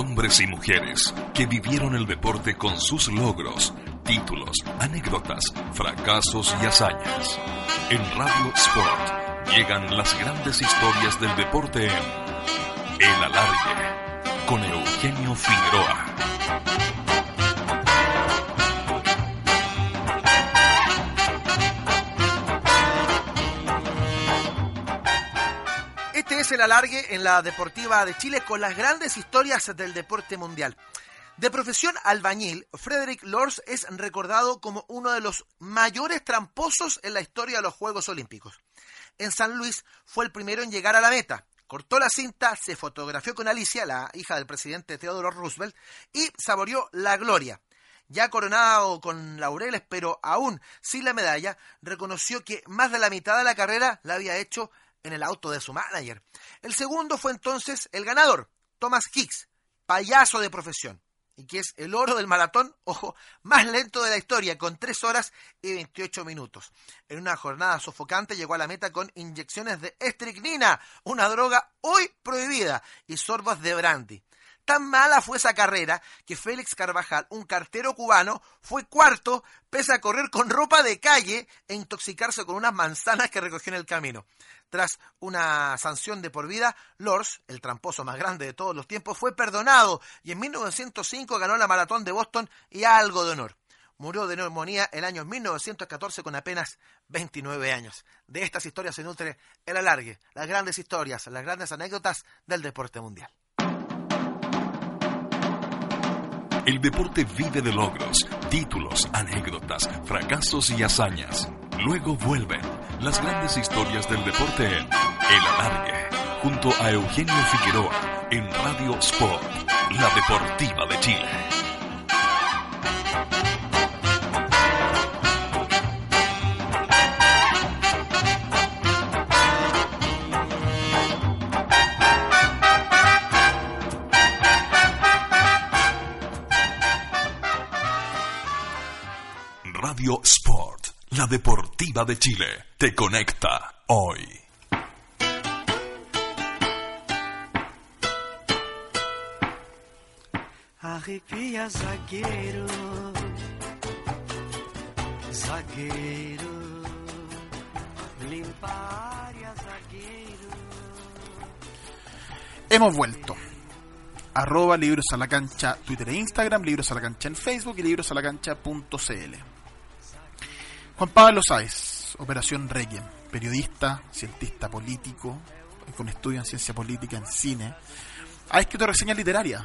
[SPEAKER 1] Hombres y mujeres que vivieron el deporte con sus logros, títulos, anécdotas, fracasos y hazañas. En Radio Sport llegan las grandes historias del deporte en El Alargue con Eugenio Figueroa.
[SPEAKER 5] Este es el alargue en la Deportiva de Chile con las grandes historias del deporte mundial. De profesión albañil, Frederick Lors es recordado como uno de los mayores tramposos en la historia de los Juegos Olímpicos. En San Luis fue el primero en llegar a la meta. Cortó la cinta, se fotografió con Alicia, la hija del presidente Theodore Roosevelt, y saboreó la gloria. Ya coronado con laureles, pero aún sin la medalla, reconoció que más de la mitad de la carrera la había hecho en el auto de su manager. El segundo fue entonces el ganador, Thomas Hicks, payaso de profesión, y que es el oro del maratón, ojo, más lento de la historia, con 3 horas y 28 minutos. En una jornada sofocante llegó a la meta con inyecciones de estricnina, una droga hoy prohibida, y sorbos de brandy. Tan mala fue esa carrera que Félix Carvajal, un cartero cubano, fue cuarto pese a correr con ropa de calle e intoxicarse con unas manzanas que recogió en el camino. Tras una sanción de por vida, Lors, el tramposo más grande de todos los tiempos, fue perdonado y en 1905 ganó la maratón de Boston y algo de honor. Murió de neumonía el año 1914 con apenas 29 años. De estas historias se nutre el alargue, las grandes historias, las grandes anécdotas del deporte mundial.
[SPEAKER 1] El deporte vive de logros, títulos, anécdotas, fracasos y hazañas. Luego vuelven las grandes historias del deporte en El Alargue, junto a Eugenio Figueroa en Radio Sport, la deportiva de Chile. Radio Sport, la deportiva de Chile, te conecta hoy.
[SPEAKER 4] Arrepia, zagueiro, zagueiro, limpa área, zagueiro.
[SPEAKER 2] Hemos vuelto. Arroba libros a la cancha Twitter e Instagram, libros a la cancha en Facebook y libros a la cancha.cl. Juan Pablo Sáez, Operación Requiem, periodista, cientista político, con estudio en ciencia política en cine, has escrito reseñas literarias.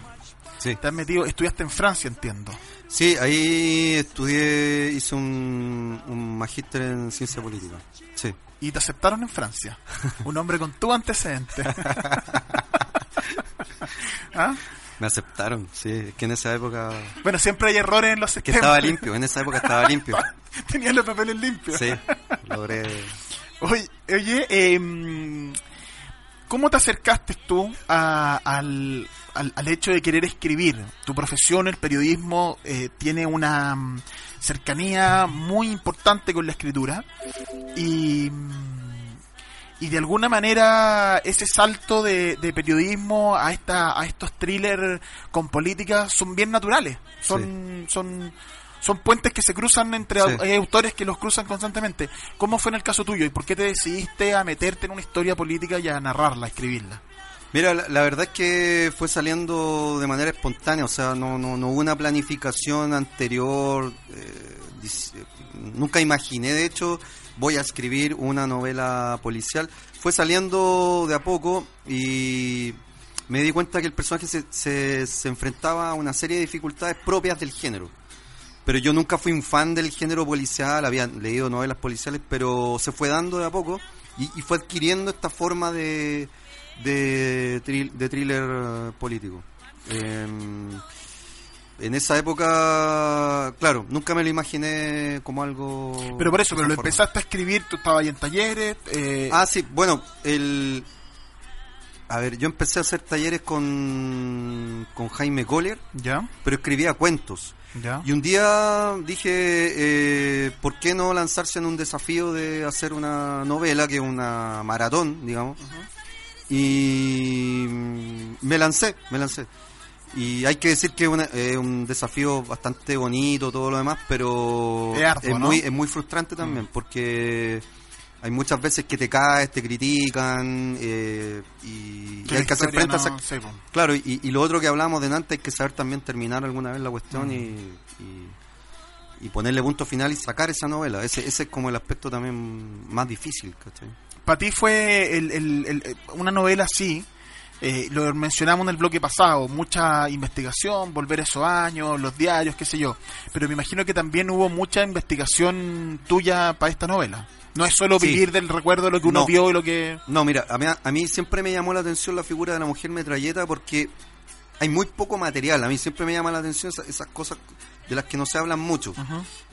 [SPEAKER 3] Sí.
[SPEAKER 2] Te has metido, estudiaste en Francia, entiendo.
[SPEAKER 3] Sí, ahí estudié, hice un, un magíster en ciencia política. Sí.
[SPEAKER 2] Y te aceptaron en Francia. Un hombre con tu antecedente. ¿Ah?
[SPEAKER 3] Me aceptaron, sí. Es que en esa época...
[SPEAKER 2] Bueno, siempre hay errores en los
[SPEAKER 3] Que
[SPEAKER 2] sistemas.
[SPEAKER 3] estaba limpio, en esa época estaba limpio.
[SPEAKER 2] Tenías los papeles limpios.
[SPEAKER 3] Sí, logré...
[SPEAKER 2] Oye, oye em, ¿cómo te acercaste tú a- al, al, al hecho de querer escribir? Tu profesión, el periodismo, eh, tiene una mm, cercanía muy importante con la escritura y, mm, y de alguna manera ese salto de, de periodismo a esta a estos thrillers con política son bien naturales. Son, son son puentes que se cruzan entre
[SPEAKER 3] Sí.
[SPEAKER 2] autores que los cruzan constantemente. ¿Cómo fue en el caso tuyo y por qué te decidiste a meterte en una historia política y a narrarla, a escribirla?
[SPEAKER 3] Mira, la, la verdad es que fue saliendo de manera espontánea, o sea, no, no, no hubo una planificación anterior. eh, eh, nunca imaginé, de hecho, voy a escribir una novela policial. Fue saliendo de a poco y me di cuenta que el personaje se, se, enfrentaba a una serie de dificultades propias del género. Pero yo nunca fui un fan del género policial, había leído novelas policiales, pero se fue dando de a poco y, fue adquiriendo esta forma de, de, de thriller político. Eh, en esa época, claro, nunca me lo imaginé como algo...
[SPEAKER 2] Pero por eso, pero lo
[SPEAKER 3] forma.
[SPEAKER 2] empezaste a escribir, tú estabas ahí en talleres. Eh,
[SPEAKER 3] Ah, sí, bueno, el... A ver, yo empecé a hacer talleres con, con Jaime Goller,
[SPEAKER 2] ya,
[SPEAKER 3] pero escribía cuentos.
[SPEAKER 2] ya.
[SPEAKER 3] Y un día dije, eh, ¿por qué no lanzarse en un desafío de hacer una novela, que es una maratón, digamos? Y me lancé, me lancé. Y hay que decir que es una- es un desafío bastante bonito, todo lo demás, pero
[SPEAKER 2] Es
[SPEAKER 3] muy, es muy frustrante también, porque hay muchas veces que te caes, te critican, eh, y, y hay que hacer frente a esa. Claro, y, y lo otro que hablamos de antes, hay que saber también terminar alguna vez la cuestión y, y, y ponerle punto final y sacar esa novela. Ese, ese es como el aspecto también más difícil, ¿cachai?
[SPEAKER 2] Para ti fue el- el- el- una novela así, eh, lo mencionamos en el bloque pasado, mucha investigación, volver a esos años, los diarios, qué sé yo. Pero me imagino que también hubo mucha investigación tuya para esta novela. No es solo
[SPEAKER 3] Sí.
[SPEAKER 2] vivir del recuerdo de lo que uno
[SPEAKER 3] No.
[SPEAKER 2] vio y lo que...
[SPEAKER 3] No, mira, a mí, a mí siempre me llamó la atención la figura de la mujer metralleta porque hay muy poco material. A mí siempre me llama la atención esa- esas cosas de las que no se hablan mucho.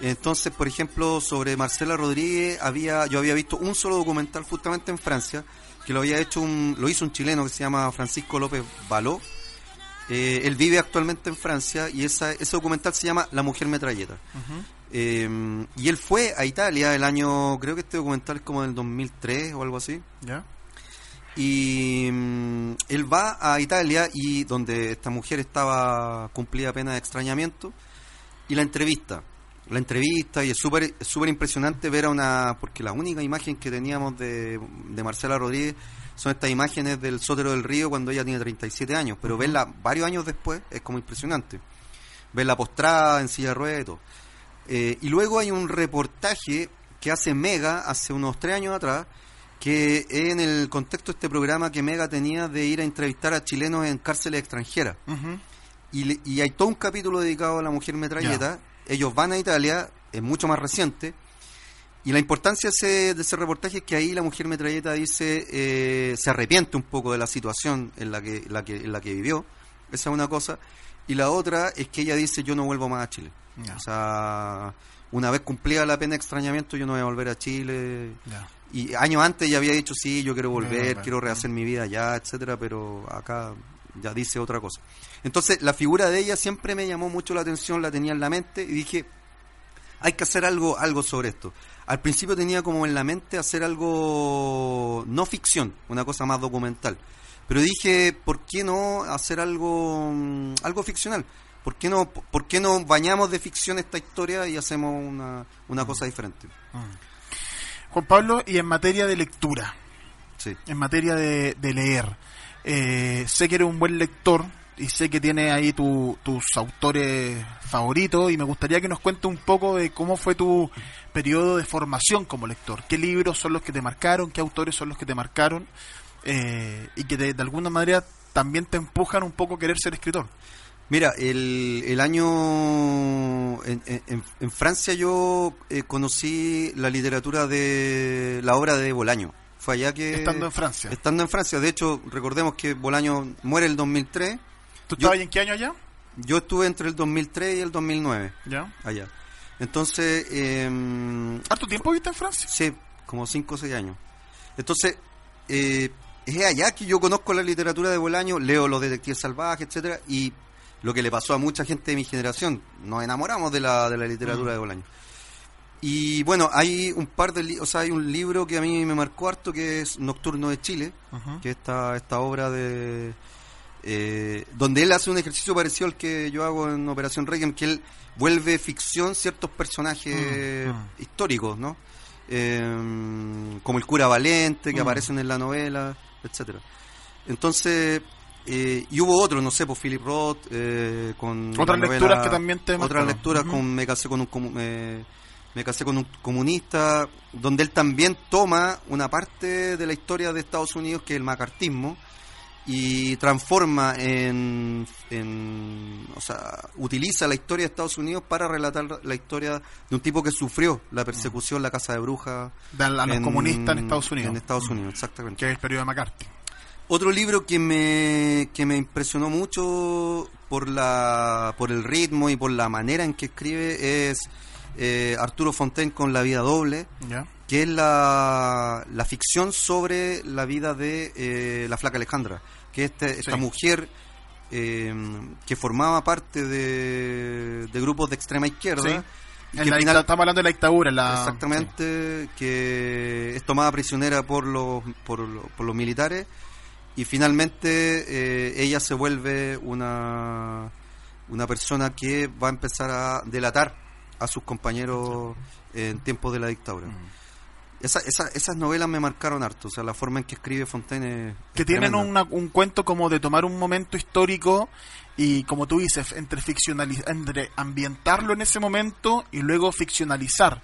[SPEAKER 3] Entonces, por ejemplo, sobre Marcela Rodríguez, había yo había visto un solo documental justamente en Francia que lo había hecho un, lo hizo un chileno que se llama Francisco López Baló. Eh, él vive actualmente en Francia y esa, ese documental se llama La Mujer Metralleta. Eh, y él fue a Italia el año, creo que este documental es como del 2003 o algo así.
[SPEAKER 2] ¿Ya?
[SPEAKER 3] Y mm, él va a Italia y donde esta mujer estaba cumplida pena de extrañamiento y la entrevista. La entrevista y es súper es súper impresionante ver a una... Porque la única imagen que teníamos de, de Marcela Rodríguez son estas imágenes del Sótero del Río cuando ella tiene 37 años. Pero verla varios años después es como impresionante. Verla postrada en silla de ruedas y todo. Eh, y luego hay un reportaje que hace Mega hace unos tres años atrás, que es en el contexto de este programa que Mega tenía de ir a entrevistar a chilenos en cárceles extranjeras. Y, y hay todo un capítulo dedicado a la mujer metralleta. Ellos van a Italia, es mucho más reciente. Y la importancia de ese, de ese reportaje es que ahí la mujer metralleta dice, eh, se arrepiente un poco de la situación en la que, la que, en la que vivió. Esa es una cosa. Y la otra es que ella dice, yo no vuelvo más a Chile. O sea, una vez cumplida la pena de extrañamiento, yo no voy a volver a Chile. Y años antes ya había dicho, sí, yo quiero volver,
[SPEAKER 2] volver.
[SPEAKER 3] quiero rehacer mi vida allá, etcétera, pero acá ya dice otra cosa. Entonces, la figura de ella siempre me llamó mucho la atención, la tenía en la mente y dije, hay que hacer algo, algo sobre esto. Al principio tenía como en la mente hacer algo no ficción, una cosa más documental. Pero dije, ¿por qué no hacer algo, mm, algo ficcional? ¿Por qué no, por qué no bañamos de ficción esta historia y hacemos una, una cosa diferente?
[SPEAKER 2] Juan Pablo, y en materia de lectura,
[SPEAKER 3] Sí.
[SPEAKER 2] en materia de, de leer, eh, sé que eres un buen lector y sé que tienes ahí tu- tus autores favoritos y me gustaría que nos cuentes un poco de cómo fue tu periodo de formación como lector. ¿Qué libros son los que te marcaron? ¿Qué autores son los que te marcaron? Eh, y que de, alguna manera también te empujan un poco a querer ser escritor.
[SPEAKER 3] Mira, el, el año en, en- en Francia yo eh, conocí la literatura de la obra de Bolaño. Fue allá que
[SPEAKER 2] Estando en Francia.
[SPEAKER 3] Estando en Francia, de hecho, recordemos que Bolaño muere el 2003.
[SPEAKER 2] ¿Tú
[SPEAKER 3] Yo-
[SPEAKER 2] estabas en qué año allá?
[SPEAKER 3] Yo estuve entre el 2003 y el 2009
[SPEAKER 2] Ya.
[SPEAKER 3] allá. Entonces, eh,
[SPEAKER 2] ¿Harto tiempo viste en Francia?
[SPEAKER 3] Sí, como 5 o 6 años. Entonces, eh, es allá que yo conozco la literatura de Bolaño, leo Los Detectives Salvajes, etcétera, y lo que le pasó a mucha gente de mi generación, nos enamoramos de la, de la literatura de Bolaño. Y bueno, hay un par de li- o sea, hay un libro que a mí me marcó harto que es Nocturno de Chile, que es esta, esta obra de eh, donde él hace un ejercicio parecido al que yo hago en Operación Reagan, que él vuelve ficción ciertos personajes
[SPEAKER 2] Mm, mm.
[SPEAKER 3] históricos, ¿no? Eh, como el cura Valente, que
[SPEAKER 2] Mm.
[SPEAKER 3] aparecen en la novela, etcétera. Entonces, eh, y hubo otros, no sé, por Philip Roth, eh, con
[SPEAKER 2] Otras lecturas que también te
[SPEAKER 3] Otras lecturas con Me casé con un comu- me, casé con un comunista, donde él también toma una parte de la historia de Estados Unidos, que es el macartismo, y transforma en, en- o sea, utiliza la historia de Estados Unidos para relatar la historia de un tipo que sufrió la persecución, la casa de brujas.
[SPEAKER 2] De a los
[SPEAKER 3] en-
[SPEAKER 2] comunistas en Estados Unidos.
[SPEAKER 3] En Estados. Unidos, exactamente.
[SPEAKER 2] Que es el periodo de McCarthy.
[SPEAKER 3] Otro libro que me, que me impresionó mucho por, la, por el ritmo y por la manera en que escribe es eh, Arturo Fontaine con La vida doble, que es la, la ficción sobre la vida de eh, la flaca Alejandra, que es este- esta
[SPEAKER 2] Sí.
[SPEAKER 3] mujer eh, que formaba parte de, de grupos de extrema izquierda.
[SPEAKER 2] Sí.
[SPEAKER 3] y
[SPEAKER 2] En
[SPEAKER 3] que
[SPEAKER 2] la
[SPEAKER 3] final-
[SPEAKER 2] estamos hablando de la dictadura. La,
[SPEAKER 3] Exactamente, que es tomada prisionera por los, por, lo- por los militares y finalmente eh, ella se vuelve una, una persona que va a empezar a delatar a sus compañeros en tiempos de la dictadura. Esa- esa- esas novelas me marcaron harto, o sea, la forma en que escribe Fontaine es,
[SPEAKER 2] que tienen una- un cuento como de tomar un momento histórico y como tú dices, entre entre ambientarlo en ese momento y luego ficcionalizar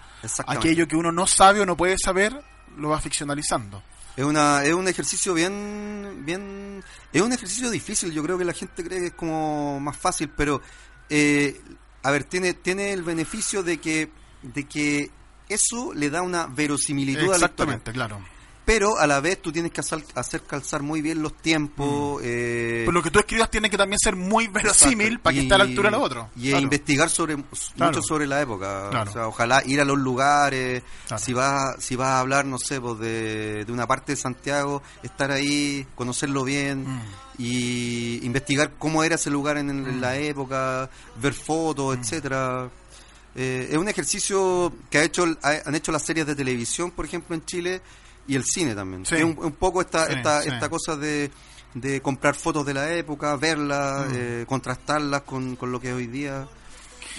[SPEAKER 2] aquello que uno no sabe o no puede saber, lo va ficcionalizando.
[SPEAKER 3] Es una es un ejercicio bien bien es un ejercicio difícil. Yo creo que la gente cree que es como más fácil, pero eh, a ver tiene tiene el beneficio de que de que eso le da una verosimilitud a la.
[SPEAKER 2] Exactamente, claro.
[SPEAKER 3] Pero a la vez tú tienes que hacer, hacer calzar muy bien los tiempos. eh,
[SPEAKER 2] Pues lo que tú escribas tiene que también ser muy verosímil
[SPEAKER 3] Exacto.
[SPEAKER 2] para que
[SPEAKER 3] Y-
[SPEAKER 2] esté a la altura de lo otro.
[SPEAKER 3] Y
[SPEAKER 2] Claro.
[SPEAKER 3] investigar sobre
[SPEAKER 2] Claro.
[SPEAKER 3] mucho sobre la época.
[SPEAKER 2] Claro.
[SPEAKER 3] O sea, ojalá ir a los lugares. Si vas si vas a hablar, no sé, pues de, de una parte de Santiago, estar ahí, conocerlo bien
[SPEAKER 2] Mm.
[SPEAKER 3] y investigar cómo era ese lugar en, en la época, ver fotos,
[SPEAKER 2] Mm.
[SPEAKER 3] etcétera. Eh, es un ejercicio que ha hecho ha- han hecho las series de televisión, por ejemplo, en Chile y el cine también.
[SPEAKER 2] Sí.
[SPEAKER 3] Es un, un poco esta
[SPEAKER 2] Sí,
[SPEAKER 3] esta,
[SPEAKER 2] sí.
[SPEAKER 3] esta cosa de, de comprar fotos de la época, verlas,
[SPEAKER 2] Mm.
[SPEAKER 3] eh, contrastarlas con, con lo que es hoy día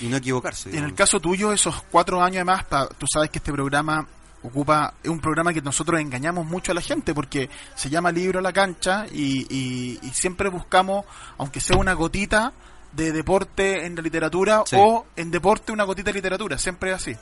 [SPEAKER 3] y no equivocarse.
[SPEAKER 2] Y en el
[SPEAKER 3] digamos.
[SPEAKER 2] caso tuyo, esos cuatro años además, pa- tú sabes que este programa ocupa, es un programa que nosotros engañamos mucho a la gente porque se llama Libro a la Cancha y, y- y siempre buscamos, aunque sea una gotita de deporte en la literatura
[SPEAKER 3] Sí.
[SPEAKER 2] o en deporte una gotita de literatura, siempre es así.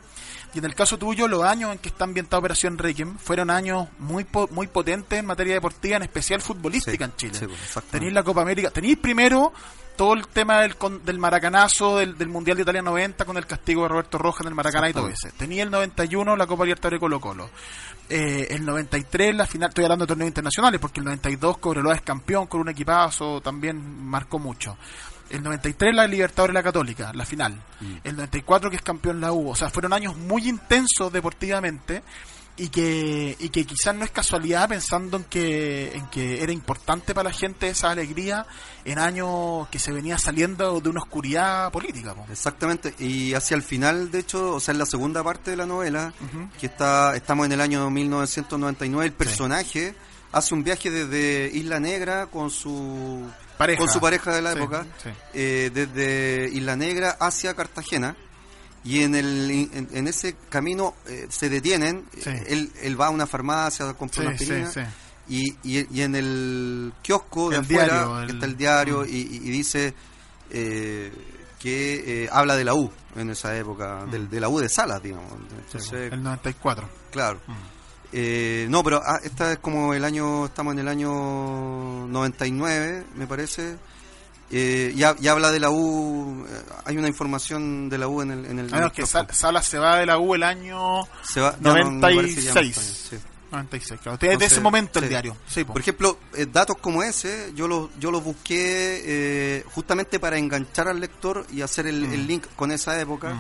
[SPEAKER 2] Y en el caso tuyo, los años en que está ambientada Operación Requiem fueron años muy po- muy potentes en materia deportiva, en especial futbolística
[SPEAKER 3] Sí,
[SPEAKER 2] en Chile.
[SPEAKER 3] sí, pues.
[SPEAKER 2] Tenéis la Copa América, tenéis primero todo el tema del, con- del maracanazo, del, del Mundial de Italia 90 con el castigo de Roberto Rojas en el Maracaná y todo ese. Tenía el 91 la Copa Libertadores Colo Colo. Eh, el 93 la final, estoy hablando de torneos internacionales porque el 92 Cobreloa es campeón con un equipazo, también marcó mucho. El 93 la Libertadores la Católica, la final. El 94 que es campeón la U. O sea, fueron años muy intensos deportivamente y que y que quizás no es casualidad pensando en que en que era importante para la gente esa alegría en años que se venía saliendo de una oscuridad política po.
[SPEAKER 3] Exactamente, y hacia el final, de hecho, o sea, en la segunda parte de la novela, que está estamos en el año 1999, el personaje hace un viaje desde Isla Negra con su
[SPEAKER 2] Pareja.
[SPEAKER 3] con su pareja de la
[SPEAKER 2] Sí,
[SPEAKER 3] época,
[SPEAKER 2] sí.
[SPEAKER 3] eh, desde Isla Negra hacia Cartagena. Y en, el, en, en ese camino eh, se detienen,
[SPEAKER 2] Sí.
[SPEAKER 3] eh, él, él va a una farmacia, compra una aspirina. Y, y, y en el kiosco de
[SPEAKER 2] El
[SPEAKER 3] afuera
[SPEAKER 2] diario, el-
[SPEAKER 3] está el diario
[SPEAKER 2] Mm.
[SPEAKER 3] y, y dice eh, que eh, habla de la U en esa época, del, de la U de Salas, digamos.
[SPEAKER 2] Mm.
[SPEAKER 3] Entonces,
[SPEAKER 2] el 94.
[SPEAKER 3] claro. Eh, no, pero ah, esta es como el año, estamos en el año 99, me parece. Eh, ya, ya habla de la U, eh, hay una información de la U en el... En el
[SPEAKER 2] Ah, no, es que Sal- Salas se va de la U el año
[SPEAKER 3] Se va- ya no- no
[SPEAKER 2] 96.
[SPEAKER 3] sí.
[SPEAKER 2] 96, claro.
[SPEAKER 3] Entonces,
[SPEAKER 2] ese momento el diario. Sí, po.
[SPEAKER 3] Por ejemplo, eh, datos como ese, yo los yo los busqué eh, justamente para enganchar al lector y hacer el, el link con esa época.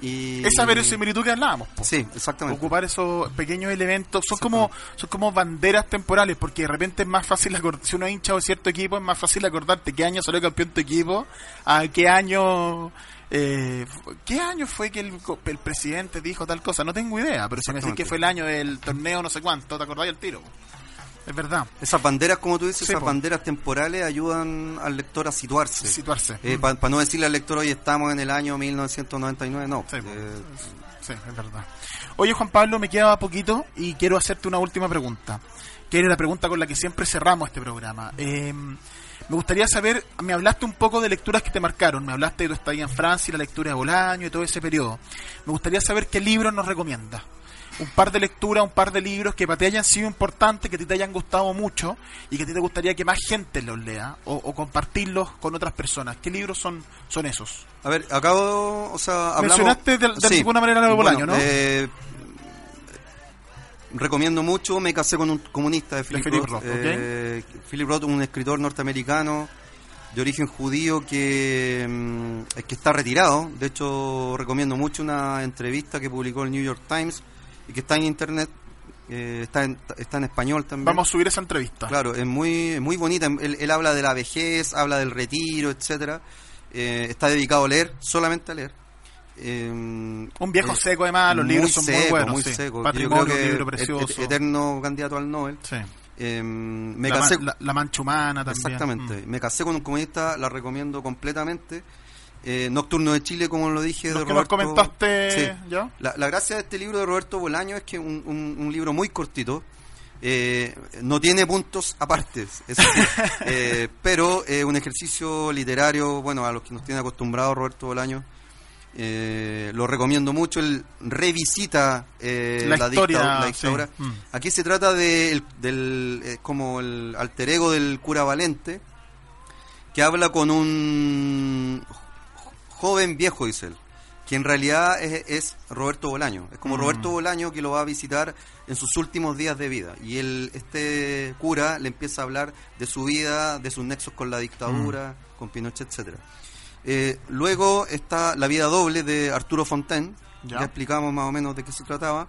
[SPEAKER 3] Y...
[SPEAKER 2] Esa verosimilitud que hablábamos. po.
[SPEAKER 3] Sí, exactamente.
[SPEAKER 2] ocupar esos pequeños elementos son como son como banderas temporales porque de repente es más fácil acordar si uno es hincha de cierto equipo es más fácil acordarte qué año salió campeón tu equipo a qué año eh, qué año fue que el, presidente dijo tal cosa no tengo idea pero si me decís que fue el año del torneo no sé cuánto te acordáis el tiro es verdad
[SPEAKER 3] Esas banderas, como tú dices,
[SPEAKER 2] Sí,
[SPEAKER 3] esas
[SPEAKER 2] po.
[SPEAKER 3] banderas temporales ayudan al lector a situarse.
[SPEAKER 2] situarse
[SPEAKER 3] Para no decirle al lector, hoy estamos en el año 1999, no.
[SPEAKER 2] Sí.
[SPEAKER 3] Eh,
[SPEAKER 2] Sí, es verdad. Oye, Juan Pablo, me queda poquito y quiero hacerte una última pregunta, que era la pregunta con la que siempre cerramos este programa. Eh, me gustaría saber, me hablaste un poco de lecturas que te marcaron, me hablaste de tu estadía en Francia y la lectura de Bolaño y todo ese periodo. Me gustaría saber qué libros nos recomiendas. Un par de lecturas, un par de libros que para ti hayan sido importantes, que a ti te hayan gustado mucho y que a ti te gustaría que más gente los lea o, o compartirlos con otras personas. ¿Qué libros son, son esos?
[SPEAKER 3] a ver, acabo, o sea, hablamos...
[SPEAKER 2] Mencionaste de- de alguna manera de Bolaño, ¿no?
[SPEAKER 3] eh, recomiendo mucho Me casé con un comunista de Philip,
[SPEAKER 2] Philip
[SPEAKER 3] Roth.
[SPEAKER 2] Roth,
[SPEAKER 3] Eh, Philip Roth, un escritor norteamericano de origen judío que, mm, es que está retirado. De hecho, recomiendo mucho una entrevista que publicó el New York Times y que está en internet. eh, está, en, está en español también.
[SPEAKER 2] Vamos a subir esa entrevista.
[SPEAKER 3] Claro, es muy, muy bonita. Él, él habla de la vejez, habla del retiro, etcétera. Eh, está dedicado a leer, solamente a leer. Eh,
[SPEAKER 2] Un viejo seco además, los
[SPEAKER 3] muy
[SPEAKER 2] libros son muy
[SPEAKER 3] seco,
[SPEAKER 2] buenos.
[SPEAKER 3] muy
[SPEAKER 2] sí.
[SPEAKER 3] seco. Yo
[SPEAKER 2] Patrimonio,
[SPEAKER 3] creo que
[SPEAKER 2] un libro precioso.
[SPEAKER 3] et- eterno candidato al Nobel.
[SPEAKER 2] Sí.
[SPEAKER 3] Eh, me
[SPEAKER 2] la,
[SPEAKER 3] casé,
[SPEAKER 2] ma- la- la mancha humana también.
[SPEAKER 3] exactamente.
[SPEAKER 2] Mm.
[SPEAKER 3] Me casé con un comunista, la recomiendo completamente. Eh, Nocturno de Chile, como lo dije,
[SPEAKER 2] Los
[SPEAKER 3] de
[SPEAKER 2] que nos
[SPEAKER 3] Roberto.
[SPEAKER 2] comentaste
[SPEAKER 3] Sí.
[SPEAKER 2] ya.
[SPEAKER 3] La, la gracia de este libro de Roberto Bolaño es que es un, un- un libro muy cortito. eh, no tiene puntos apartes, sí, eh, pero es un ejercicio literario, bueno, a los que nos tiene acostumbrados Roberto Bolaño, eh, lo recomiendo mucho. Él revisita eh,
[SPEAKER 2] La
[SPEAKER 3] la,
[SPEAKER 2] historia,
[SPEAKER 3] dictadura- la
[SPEAKER 2] sí.
[SPEAKER 3] dictadura.
[SPEAKER 2] Mm.
[SPEAKER 3] Aquí se trata de el- del eh, como el alter ego del cura Valente, que habla con un joven viejo, dice él, que en realidad es, es Roberto Bolaño. Es como
[SPEAKER 2] Mm.
[SPEAKER 3] Roberto Bolaño que lo va a visitar en sus últimos días de vida. Y él, este cura le empieza a hablar de su vida, de sus nexos con la dictadura,
[SPEAKER 2] Mm.
[SPEAKER 3] con Pinochet, etcétera. Eh, luego está La vida doble de Arturo Fontaine.
[SPEAKER 2] Ya.
[SPEAKER 3] Ya. explicamos más o menos de qué se trataba.